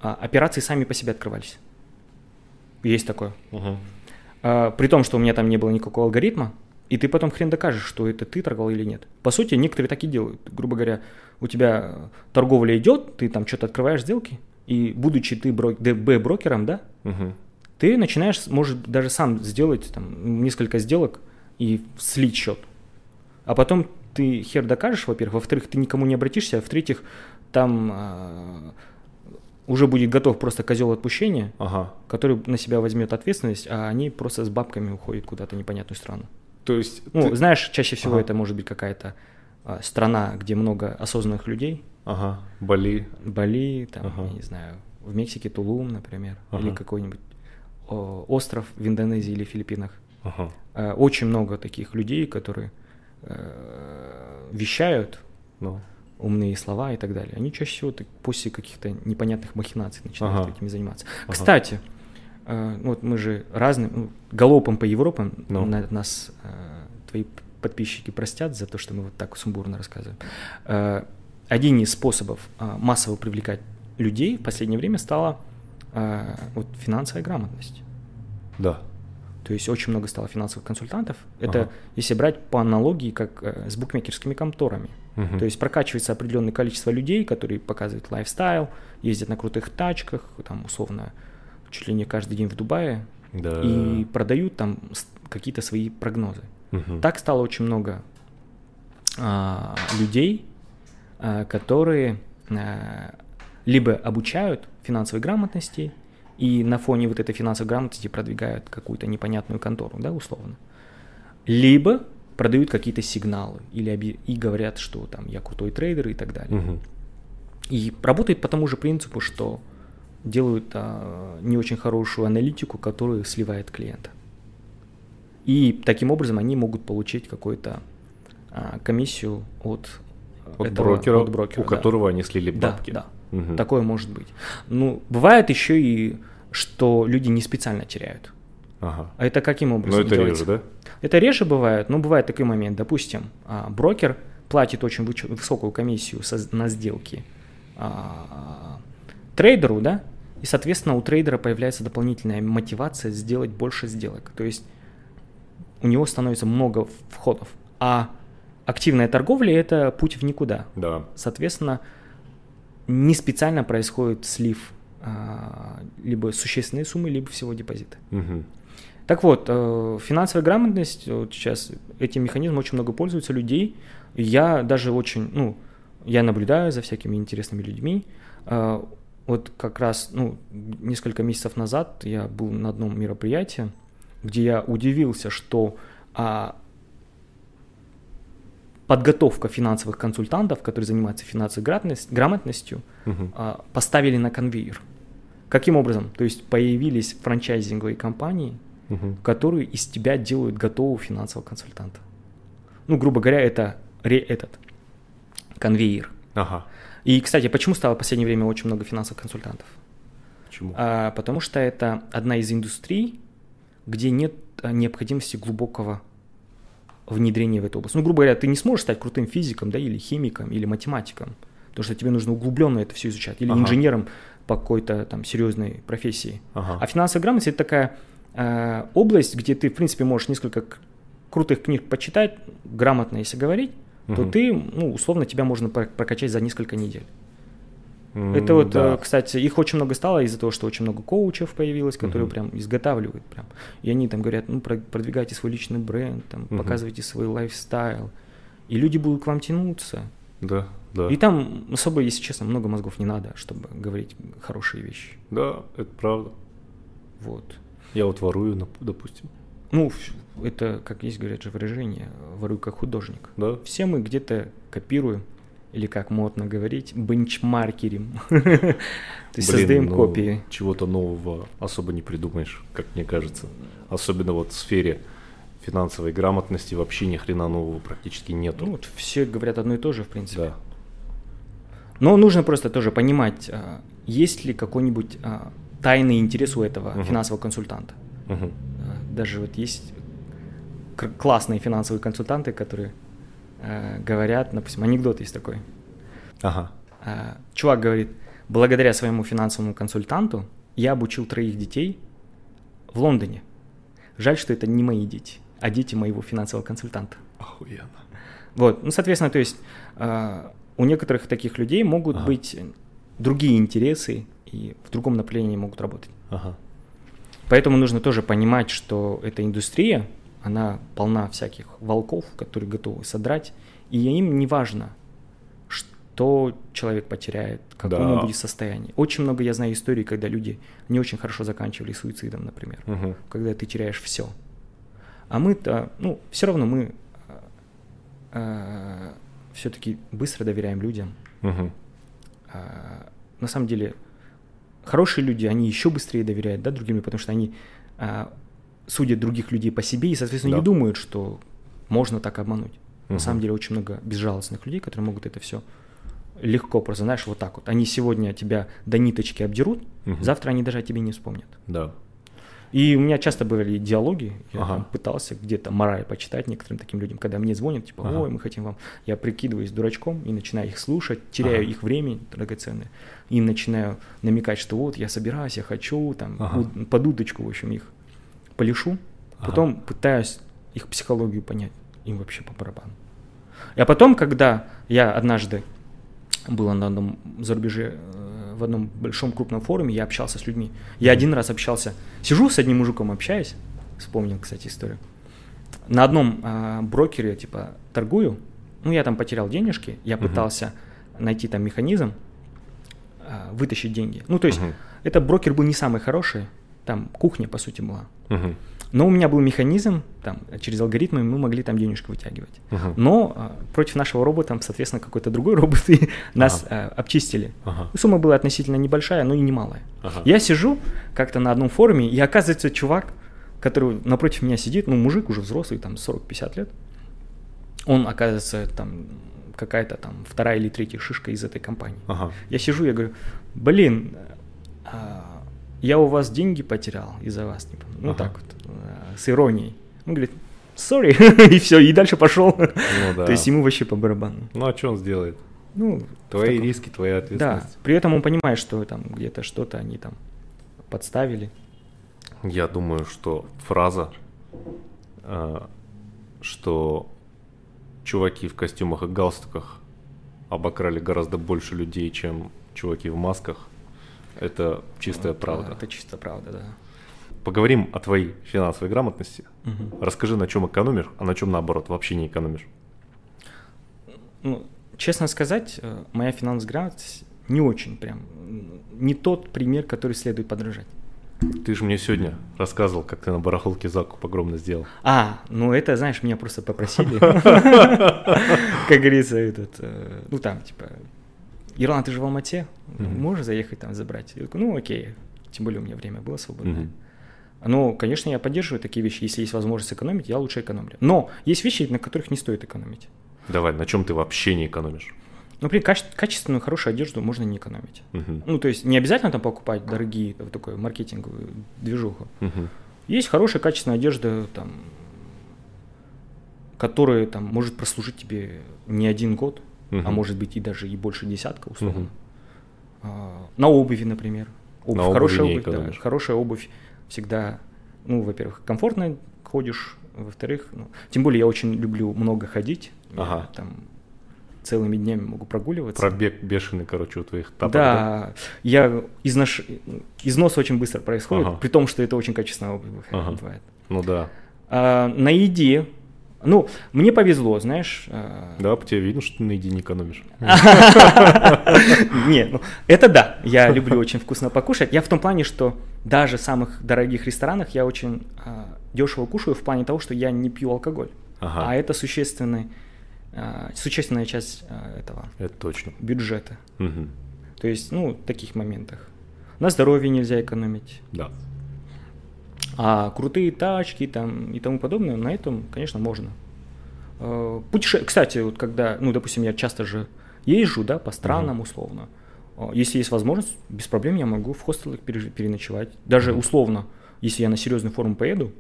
а, операции сами по себе открывались. Есть такое. ага. А, при том, что у меня там не было никакого алгоритма, и ты потом хрен докажешь, что это ты торговал или нет. По сути, некоторые так и делают. Грубо говоря, у тебя торговля идет, ты там что-то открываешь сделки, и будучи ты бро- ДБ-брокером, да, Мгм. ты начинаешь, может, даже сам сделать там несколько сделок и слить счет. А потом ты хер докажешь, во-первых. Во-вторых, ты никому не обратишься. А в-третьих, там а, уже будет готов просто козел отпущения, Ага. который на себя возьмет ответственность, а они просто с бабками уходят куда-то непонятную страну. То есть Ну, ты- знаешь, чаще всего Ага. это может быть какая-то а, страна, где много осознанных людей. Ага, Бали. Бали, там, Ага. я не знаю, в Мексике Тулум, например, или Ага. какой-нибудь о, остров в Индонезии или Филиппинах. Ага. Э, Очень много таких людей, которые э, вещают Ну. умные слова и так далее. Они чаще всего после каких-то непонятных махинаций начинают Ага. этими заниматься. Ага. Кстати, вот мы же разные, ну, галопом по Европам Ну. на- нас э, твои подписчики простят за то, что мы вот так сумбурно рассказываем. Э, Один из способов э, массово привлекать людей в последнее время стала э, вот финансовая грамотность. Да. То есть очень много стало финансовых консультантов. Это Ага. если брать по аналогии, как э, с букмекерскими конторами. Мгм. То есть прокачивается определенное количество людей, которые показывают лайфстайл, ездят на крутых тачках, там условно чуть ли не каждый день в Дубае, Да. и продают там какие-то свои прогнозы. Мгм. Так стало очень много а, людей, а, которые а, либо обучают финансовой грамотности и на фоне вот этой финансовой грамотности продвигают какую-то непонятную контору, да, условно, либо продают какие-то сигналы или оби- и говорят, что там я крутой трейдер и так далее. Мгм. И работает по тому же принципу, что делают а, не очень хорошую аналитику, которую сливает клиента. И таким образом они могут получить какую-то а, комиссию от, От этого- брокера, от брокера, у да. которого они слили Да, бабки. да. Мгм. Такое может быть. Ну, бывает еще и, что люди не специально теряют. Ага. А это каким образом это делается? реже, да? Это реже бывает, но бывает такой момент. Допустим, а, брокер платит очень высокую комиссию на сделки а, трейдеру, да, и, соответственно, у трейдера появляется дополнительная мотивация сделать больше сделок. То есть у него становится много входов. А активная торговля – это путь в никуда. Да. Соответственно, не специально происходит слив а, либо существенной суммы, либо всего депозита. Мгм. Так вот, э, финансовая грамотность, вот сейчас этим механизмом очень много пользуются людей. Я даже очень, ну, я наблюдаю за всякими интересными людьми. Вот как раз, ну, несколько месяцев назад я был на одном мероприятии, где я удивился, что а, подготовка финансовых консультантов, которые занимаются финансовой грамотность- грамотностью, Мгм. а, поставили на конвейер. Каким образом? То есть появились франчайзинговые компании, Мгм. которые из тебя делают готового финансового консультанта. Ну, грубо говоря, это ре- этот конвейер. Ага. И, кстати, почему стало в последнее время очень много финансовых консультантов? Почему? А, потому что это одна из индустрий, где нет а, необходимости глубокого внедрения в эту область. Ну, грубо говоря, ты не сможешь стать крутым физиком, да, или химиком, или математиком, потому что тебе нужно углубленно это все изучать, или Ага. инженером по какой-то там серьезной профессии. Ага. А финансовая грамотность это такая э, область, где ты, в принципе, можешь несколько крутых книг почитать, грамотно, если говорить, то Мгм. ты, ну, условно, тебя можно про- прокачать за несколько недель. Это вот, да. э, кстати, их очень много стало из-за того, что очень много коучев появилось, которые Мгм. прям изготавливают прям. И они там говорят, ну, про- продвигайте свой личный бренд, там, Мгм. показывайте свой лайфстайл. И люди будут к вам тянуться. Да, да. И там особо, если честно, много мозгов не надо, чтобы говорить хорошие вещи. Да, это правда. Вот. Я вот ворую, допустим. Ну, это, как есть, говорят же выражение, воруй как художник. Да? Все мы где-то копируем, или как модно говорить, бенчмаркерим. То есть создаем ну, копии. Чего-то нового особо не придумаешь, как мне кажется. Особенно вот в сфере финансовой грамотности вообще ни хрена нового практически нету. Ну, вот все говорят одно и то же, в принципе. да. Но нужно просто тоже понимать, а, есть ли какой-нибудь а, тайный интерес у этого Мгм. финансового консультанта. А, Даже вот есть классные финансовые консультанты, которые а, говорят, допустим, анекдот есть такой. Ага. А, Чувак говорит, благодаря своему финансовому консультанту я обучил троих детей в Лондоне. Жаль, что это не мои дети, а дети моего финансового консультанта. Охуенно. Вот, ну, соответственно, то есть а, у некоторых таких людей могут Ага. быть другие интересы и в другом направлении могут работать. Ага. Поэтому нужно тоже понимать, что эта индустрия, она полна всяких волков, которые готовы содрать, и им не важно, что человек потеряет, в каком Да. он будет состоянии. Очень много я знаю историй, когда люди не очень хорошо заканчивали суицидом, например, Мгм. когда ты теряешь все. А мы-то, ну, все равно мы все-таки быстро доверяем людям. Мгм. А, на самом деле, хорошие люди, они еще быстрее доверяют, да, другим, потому что они а, судят других людей по себе и, соответственно, Да. не думают, что можно так обмануть. На Мгм. самом деле, очень много безжалостных людей, которые могут это все легко просто, знаешь, вот так вот. Они сегодня тебя до ниточки обдерут, Мгм. завтра они даже о тебе не вспомнят. Да. И у меня часто были диалоги, я Ага. там пытался где-то мораль почитать некоторым таким людям, когда мне звонят, типа, Ага. ой, мы хотим вам, я прикидываюсь дурачком и начинаю их слушать, теряю Ага. их время драгоценное, и начинаю намекать, что вот я собираюсь, я хочу, там, Ага. под удочку, в общем, их полишу, Ага. потом пытаюсь их психологию понять, им вообще по барабану. А потом, когда я однажды был на одном зарубеже, э, в одном большом крупном форуме, я общался с людьми. Я один раз общался, сижу с одним мужиком, общаюсь, вспомнил, кстати, историю. На одном а, брокере, типа, торгую, ну, я там потерял денежки, я Мгм. пытался найти там механизм, а, вытащить деньги. Ну, то есть, Мгм. этот брокер был не самый хороший, там кухня, по сути, была. Мгм. Но у меня был механизм, там, через алгоритмы мы могли там денежку вытягивать. Мгм. Но а, против нашего робота, соответственно, какой-то другой робот, и нас а, обчистили. Ага. Сумма была относительно небольшая, но и немалая. Ага. Я сижу как-то на одном форуме, и оказывается, чувак, который напротив меня сидит, ну, мужик уже взрослый, там, 40-50 лет, он, оказывается, там, какая-то там вторая или третья шишка из этой компании. Ага. Я сижу, я говорю, блин, а, я у вас деньги потерял из-за вас, типа, ну Ага. так вот, а, с иронией. Он говорит, sorry, и все, и дальше пошел. Ну да. То есть ему вообще по барабану. Ну а что он сделает? Ну, Твои таком- риски, твоя Да, ответственность. при этом он понимает, что там где-то что-то они там подставили. Я думаю, что фраза, э, что чуваки в костюмах и галстуках обокрали гораздо больше людей, чем чуваки в масках, это чистая Вот, правда. да, Это чистая правда, да. Поговорим о твоей финансовой грамотности. Мгм. Расскажи, на чем экономишь, а на чем наоборот вообще не экономишь. Ну, честно сказать, э, моя финансовая грамотность не очень прям, не тот пример, который следует подражать. Ты же мне сегодня рассказывал, как ты на барахолке закуп огромно сделал. А, ну это, знаешь, меня просто попросили. Как говорится, этот, э, ну там, типа, Ирланд, ты же в Алмате, Мгм. можешь заехать там забрать? Я такой, ну окей, тем более у меня время было свободное. Мгм. Ну, конечно, я поддерживаю такие вещи. Если есть возможность экономить, я лучше экономлю. Но есть вещи, на которых не стоит экономить. Давай, на чем ты вообще не экономишь? Например, каче- качественную, хорошую одежду можно не экономить. Мгм. Ну, то есть не обязательно там покупать дорогие, вот такую маркетинговую движуху. Мгм. Есть хорошая, качественная одежда, там, которая там может прослужить тебе не один год, а Мгм. может быть и даже и больше десятка, условно. Мгм. А, на обуви, например. Обувь, На хорошая не обувь, да, экономишь. хорошая обувь всегда, ну, во-первых, комфортно ходишь, во-вторых, ну, тем более я очень люблю много ходить. Я Ага. там целыми днями могу прогуливаться. Пробег бешеный, короче, у твоих тапок, да, я изнош... износ очень быстро происходит, Ага. при том, что это очень качественная обувь Ага. бывает. Ну да. А, на еде, ну, мне повезло, знаешь. а, Да, по тебе видно, что ты на еде не экономишь. Нет, ну, это да, я люблю очень вкусно покушать. Я в том плане, что даже в самых дорогих ресторанах я очень а, дешево кушаю в плане того, что я не пью алкоголь. А это существенный, а, существенная часть этого Это точно. бюджета. То есть, ну, в таких моментах. На здоровье нельзя экономить. Да. А крутые тачки там и тому подобное, на этом, конечно, можно. Э, Путеше... Кстати, вот когда, ну, допустим, я часто же езжу, да, по странам условно. Э, Если есть возможность, без проблем я могу в хостелах пере- переночевать. Даже условно, если я на серьезный форум поеду,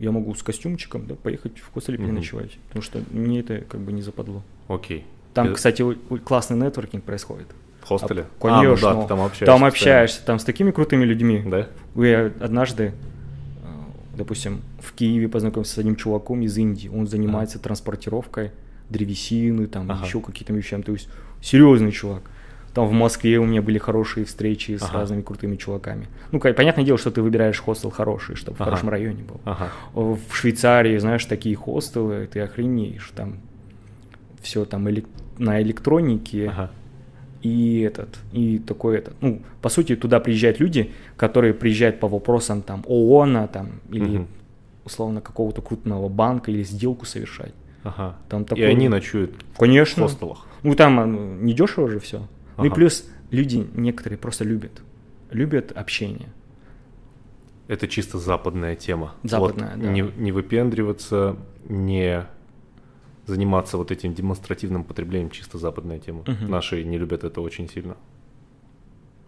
я могу с костюмчиком, да, поехать в хостеле переночевать. Потому что мне это как бы не западло. Окей. Там, Э, кстати, классный нетворкинг происходит. В хостеле? А, Конечно. А, ну да, ты там общаешься. Там постоянно. общаешься, там с такими крутыми людьми. Да? Я однажды, допустим, в Киеве познакомился с одним чуваком из Индии. Он занимается транспортировкой древесины, там Ага. еще какие-то вещами. То есть серьезный чувак. Там в Москве у меня были хорошие встречи с Ага. разными крутыми чуваками. Ну, понятное дело, что ты выбираешь хостел хороший, чтобы в Ага. хорошем районе был. Ага. В Швейцарии, знаешь, такие хостелы, ты охренеешь. Там все там элек- на электронике, Ага. И этот, и такой этот. Ну, по сути, туда приезжают люди, которые приезжают по вопросам там ООНа там, или Мгм. условно какого-то крупного банка или сделку совершать. Ага. Там И такой- они ночуют в Конечно. хостелах. Ну, там а, ну, не дешево же все. Ну и Ага. плюс люди некоторые просто любят. Любят общение. Это чисто западная тема. Западная, Вот да. Не, не выпендриваться, не заниматься вот этим демонстративным потреблением, чисто западная тема. Мгм. Наши не любят это очень сильно.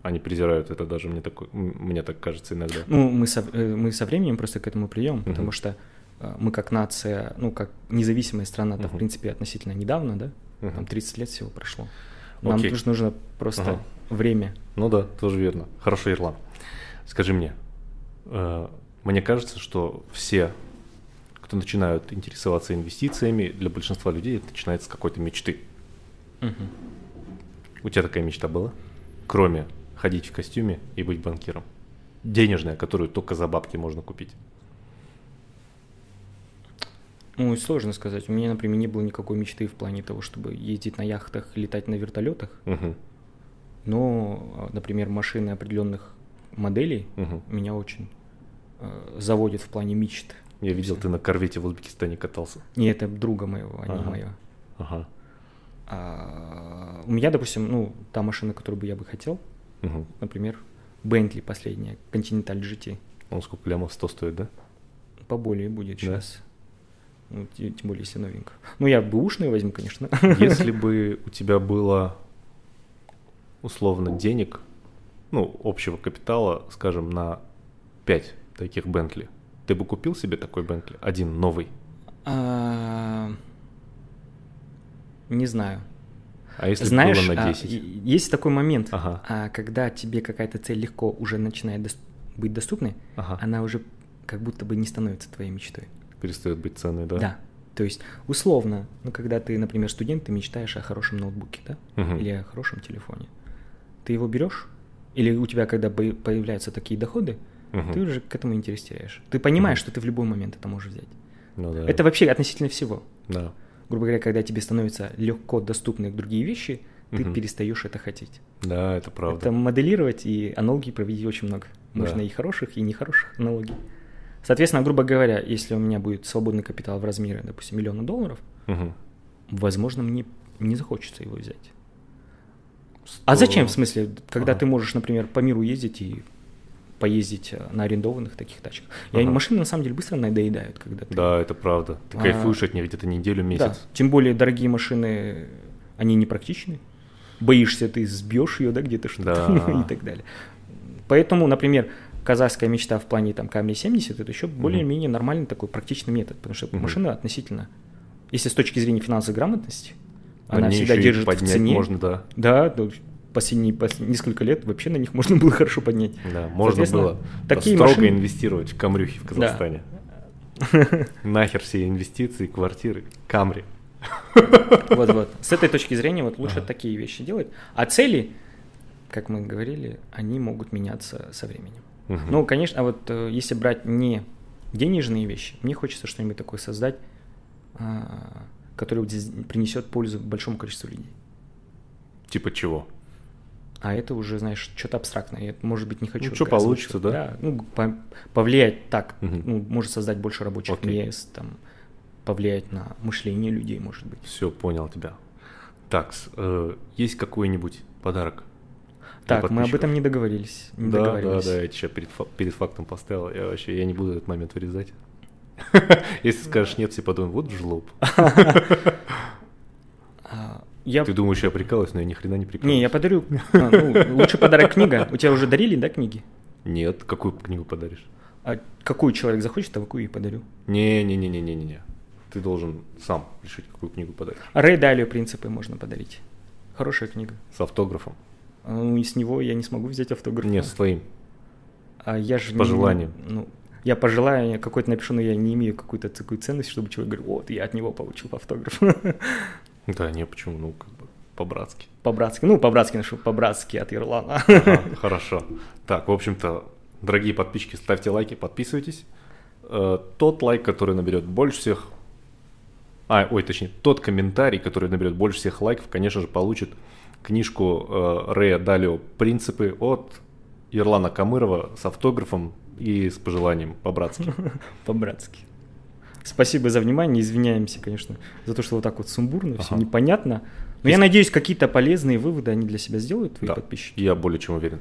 Они презирают это даже, мне, такой, мне так кажется иногда. Ну, мы со, э, мы со временем просто к этому придем, Мгм. потому что э, мы как нация, ну, как независимая страна-то, в Мгм. принципе, относительно недавно, да? Там Мгм. 30 лет всего прошло. Нам Окей. тоже нужно просто Ага. время. Ну да, тоже верно. Хорошо, Ирлан. Скажи мне, э, мне кажется, что все, кто начинают интересоваться инвестициями, для большинства людей это начинается с какой-то мечты. Мгм. У тебя такая мечта была? Кроме ходить в костюме и быть банкиром. Денежная, которую только за бабки можно купить. Ну, сложно сказать. У меня, например, не было никакой мечты в плане того, чтобы ездить на яхтах, летать на вертолетах. Мгм, Но, э, например, машины определенных моделей мгм. меня очень э, заводят в плане мечт. Я видел, ты на корвете в Узбекистане катался. Не это друга моего, а не Ага. моего. Ага. А, у меня, допустим, ну, та машина, которую бы я бы хотел, Мгм. например, Bentley последняя, Continental GT. Он сколько лямов 100 стоит, да? Поболее будет Да. сейчас. Ну, те- тем более, если новенько. Ну, я бэушную возьму, конечно. Если бы у тебя было условно денег, ну, общего капитала, скажем, на 5 таких Бентли, ты бы купил себе такой Бентли? Один новый. А, Не знаю. А если Знаешь, было на а, 10? и- есть такой момент, Ага. а, когда тебе какая-то цель легко уже начинает дос- быть доступной, Ага. она уже как будто бы не становится твоей мечтой. Перестает быть ценной, да? Да. То есть, условно, ну, когда ты, например, студент, ты мечтаешь о хорошем ноутбуке, да? Мгм. Или о хорошем телефоне. Ты его берешь, или у тебя, когда появляются такие доходы, Мгм. ты уже к этому интерес теряешь. Ты понимаешь, Мгм. что ты в любой момент это можешь взять. Ну да. Это вообще относительно всего. Да. Грубо говоря, когда тебе становятся легко доступны другие вещи, ты Мгм. перестаешь это хотеть. Да, это правда. Это моделировать и аналогии проводить очень много. Можно Да. и хороших, и нехороших аналогий. Соответственно, грубо говоря, если у меня будет свободный капитал в размере, допустим, миллиона долларов, Мгм. возможно, мне не захочется его взять. А зачем, в смысле, когда Ага. ты можешь, например, по миру ездить и поездить э, на арендованных таких тачках? И Ага. машины, на самом деле, быстро надоедают, когда ты... Да, это правда. Ты А, кайфуешь от них где-то неделю, Да, месяц. тем более дорогие машины, они непрактичны. Боишься, ты сбьешь ее, да, где-то что-то Да. и так далее. Поэтому, например, казахская мечта в плане там Камри 70 это еще более-менее нормальный такой практичный метод, потому что Мгм. машина относительно, если с точки зрения финансовой грамотности, На она всегда держит в цене. можно, да. Да, да, последние, пос- несколько лет вообще на них можно было хорошо поднять. Да, можно было такие строго машины- инвестировать в камрюхи в Казахстане. Нахер все инвестиции, квартиры, камри. Вот-вот. С этой точки зрения вот лучше Ага. такие вещи делать. А цели, как мы говорили, они могут меняться со временем. Мгм. Ну, конечно, а вот э, если брать не денежные вещи, мне хочется что-нибудь такое создать, а, которое вот принесет пользу большому количеству людей. Типа чего? А это уже, знаешь, что-то абстрактное. Я, может быть, не хочу. Ну, озвучивать. получится, да? ну, по- повлиять так. Мгм. Ну, может создать больше рабочих Окей. мест, там, повлиять на мышление людей, может быть. Все, понял тебя. Так, э, есть какой-нибудь подарок? Так, мы об этом не договорились. Не да, да, договорились. да, я тебя перед, фа- перед фактом поставил. Я вообще я не буду этот момент вырезать. Если скажешь нет, все подумают, вот жлоб. Я... Ты думаешь, я прикалываюсь, но я ни хрена не прикалываюсь. Не, я подарю. а, ну, лучший подарок книга. У тебя уже дарили, да, книги? Нет, какую книгу подаришь? А какую человек захочет, такую и подарю. Не-не-не-не-не-не. Ты должен сам решить, какую книгу подаришь. А Рэй Далио «Принципы» можно подарить. Хорошая книга. С автографом. А, Ну, и с него я не смогу взять автограф. Не, с твоим. А я же пожеланием. Не, ну, я пожелаю, я какой-то напишу, но я не имею какую-то такую ценность, чтобы человек говорил, вот, я от него получил автограф. Да, не, почему? Ну, как бы по-братски. По-братски. Ну, по-братски нашу, по-братски от Ирлана. Ага, хорошо. Так, в общем-то, дорогие подписчики, ставьте лайки, подписывайтесь. Э, Тот лайк, который наберет больше всех... А, ой, точнее, тот комментарий, который наберет больше всех лайков, конечно же, получит книжку э, Рэя Далио «Принципы» от Ирлана Камырова с автографом и с пожеланием по-братски. По-братски. Спасибо за внимание, извиняемся, конечно, за то, что вот так вот сумбурно, все Ага. непонятно. Но я надеюсь, какие-то полезные выводы они для себя сделают, твои Да, подписчики. Я более чем уверен.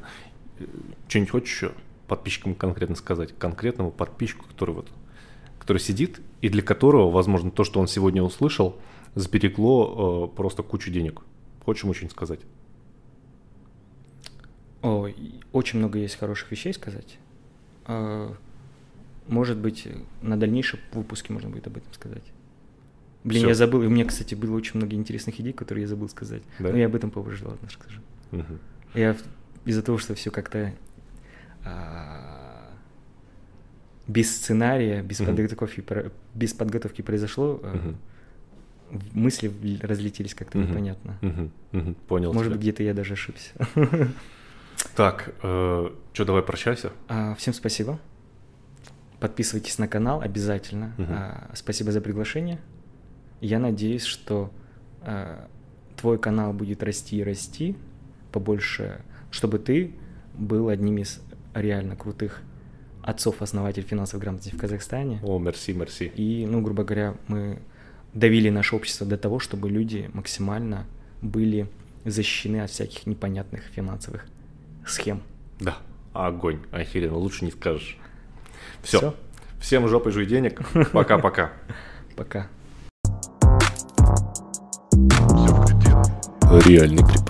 Э, Что-нибудь хочешь еще подписчикам конкретно сказать? Конкретному подписчику, который вот, который сидит, и для которого, возможно, то, что он сегодня услышал, сберегло э, просто кучу денег. Хочешь ему очень сказать? Ой, очень много есть хороших вещей сказать. Может быть, на дальнейшем выпуске можно будет об этом сказать. Блин, Всё. я забыл. У меня, кстати, было очень много интересных идей, которые я забыл сказать. Да? Но я об этом попозже, ладно, скажу. Мгм. Я из-за того, что все как-то а, без сценария, без Мгм. подготовки, без подготовки произошло, в- мысли разлетелись как-то Мгм. непонятно. Мгм. Мгм. Понял Может быть, где-то я даже ошибся. Так, что, давай прощайся. А, Всем спасибо. Подписывайтесь на канал обязательно. Мгм. А, Спасибо за приглашение. Я надеюсь, что а, твой канал будет расти и расти побольше, чтобы ты был одним из реально крутых отцов-основателей финансовой грамотности в Казахстане. О, мерси, мерси. И, ну, грубо говоря, мы довели наше общество до того, чтобы люди максимально были защищены от всяких непонятных финансовых схем. Да, огонь, охеренно, лучше не скажешь. Все. Всё. Всем жопой жуй денег. Пока-пока. Пока. Реальный препод.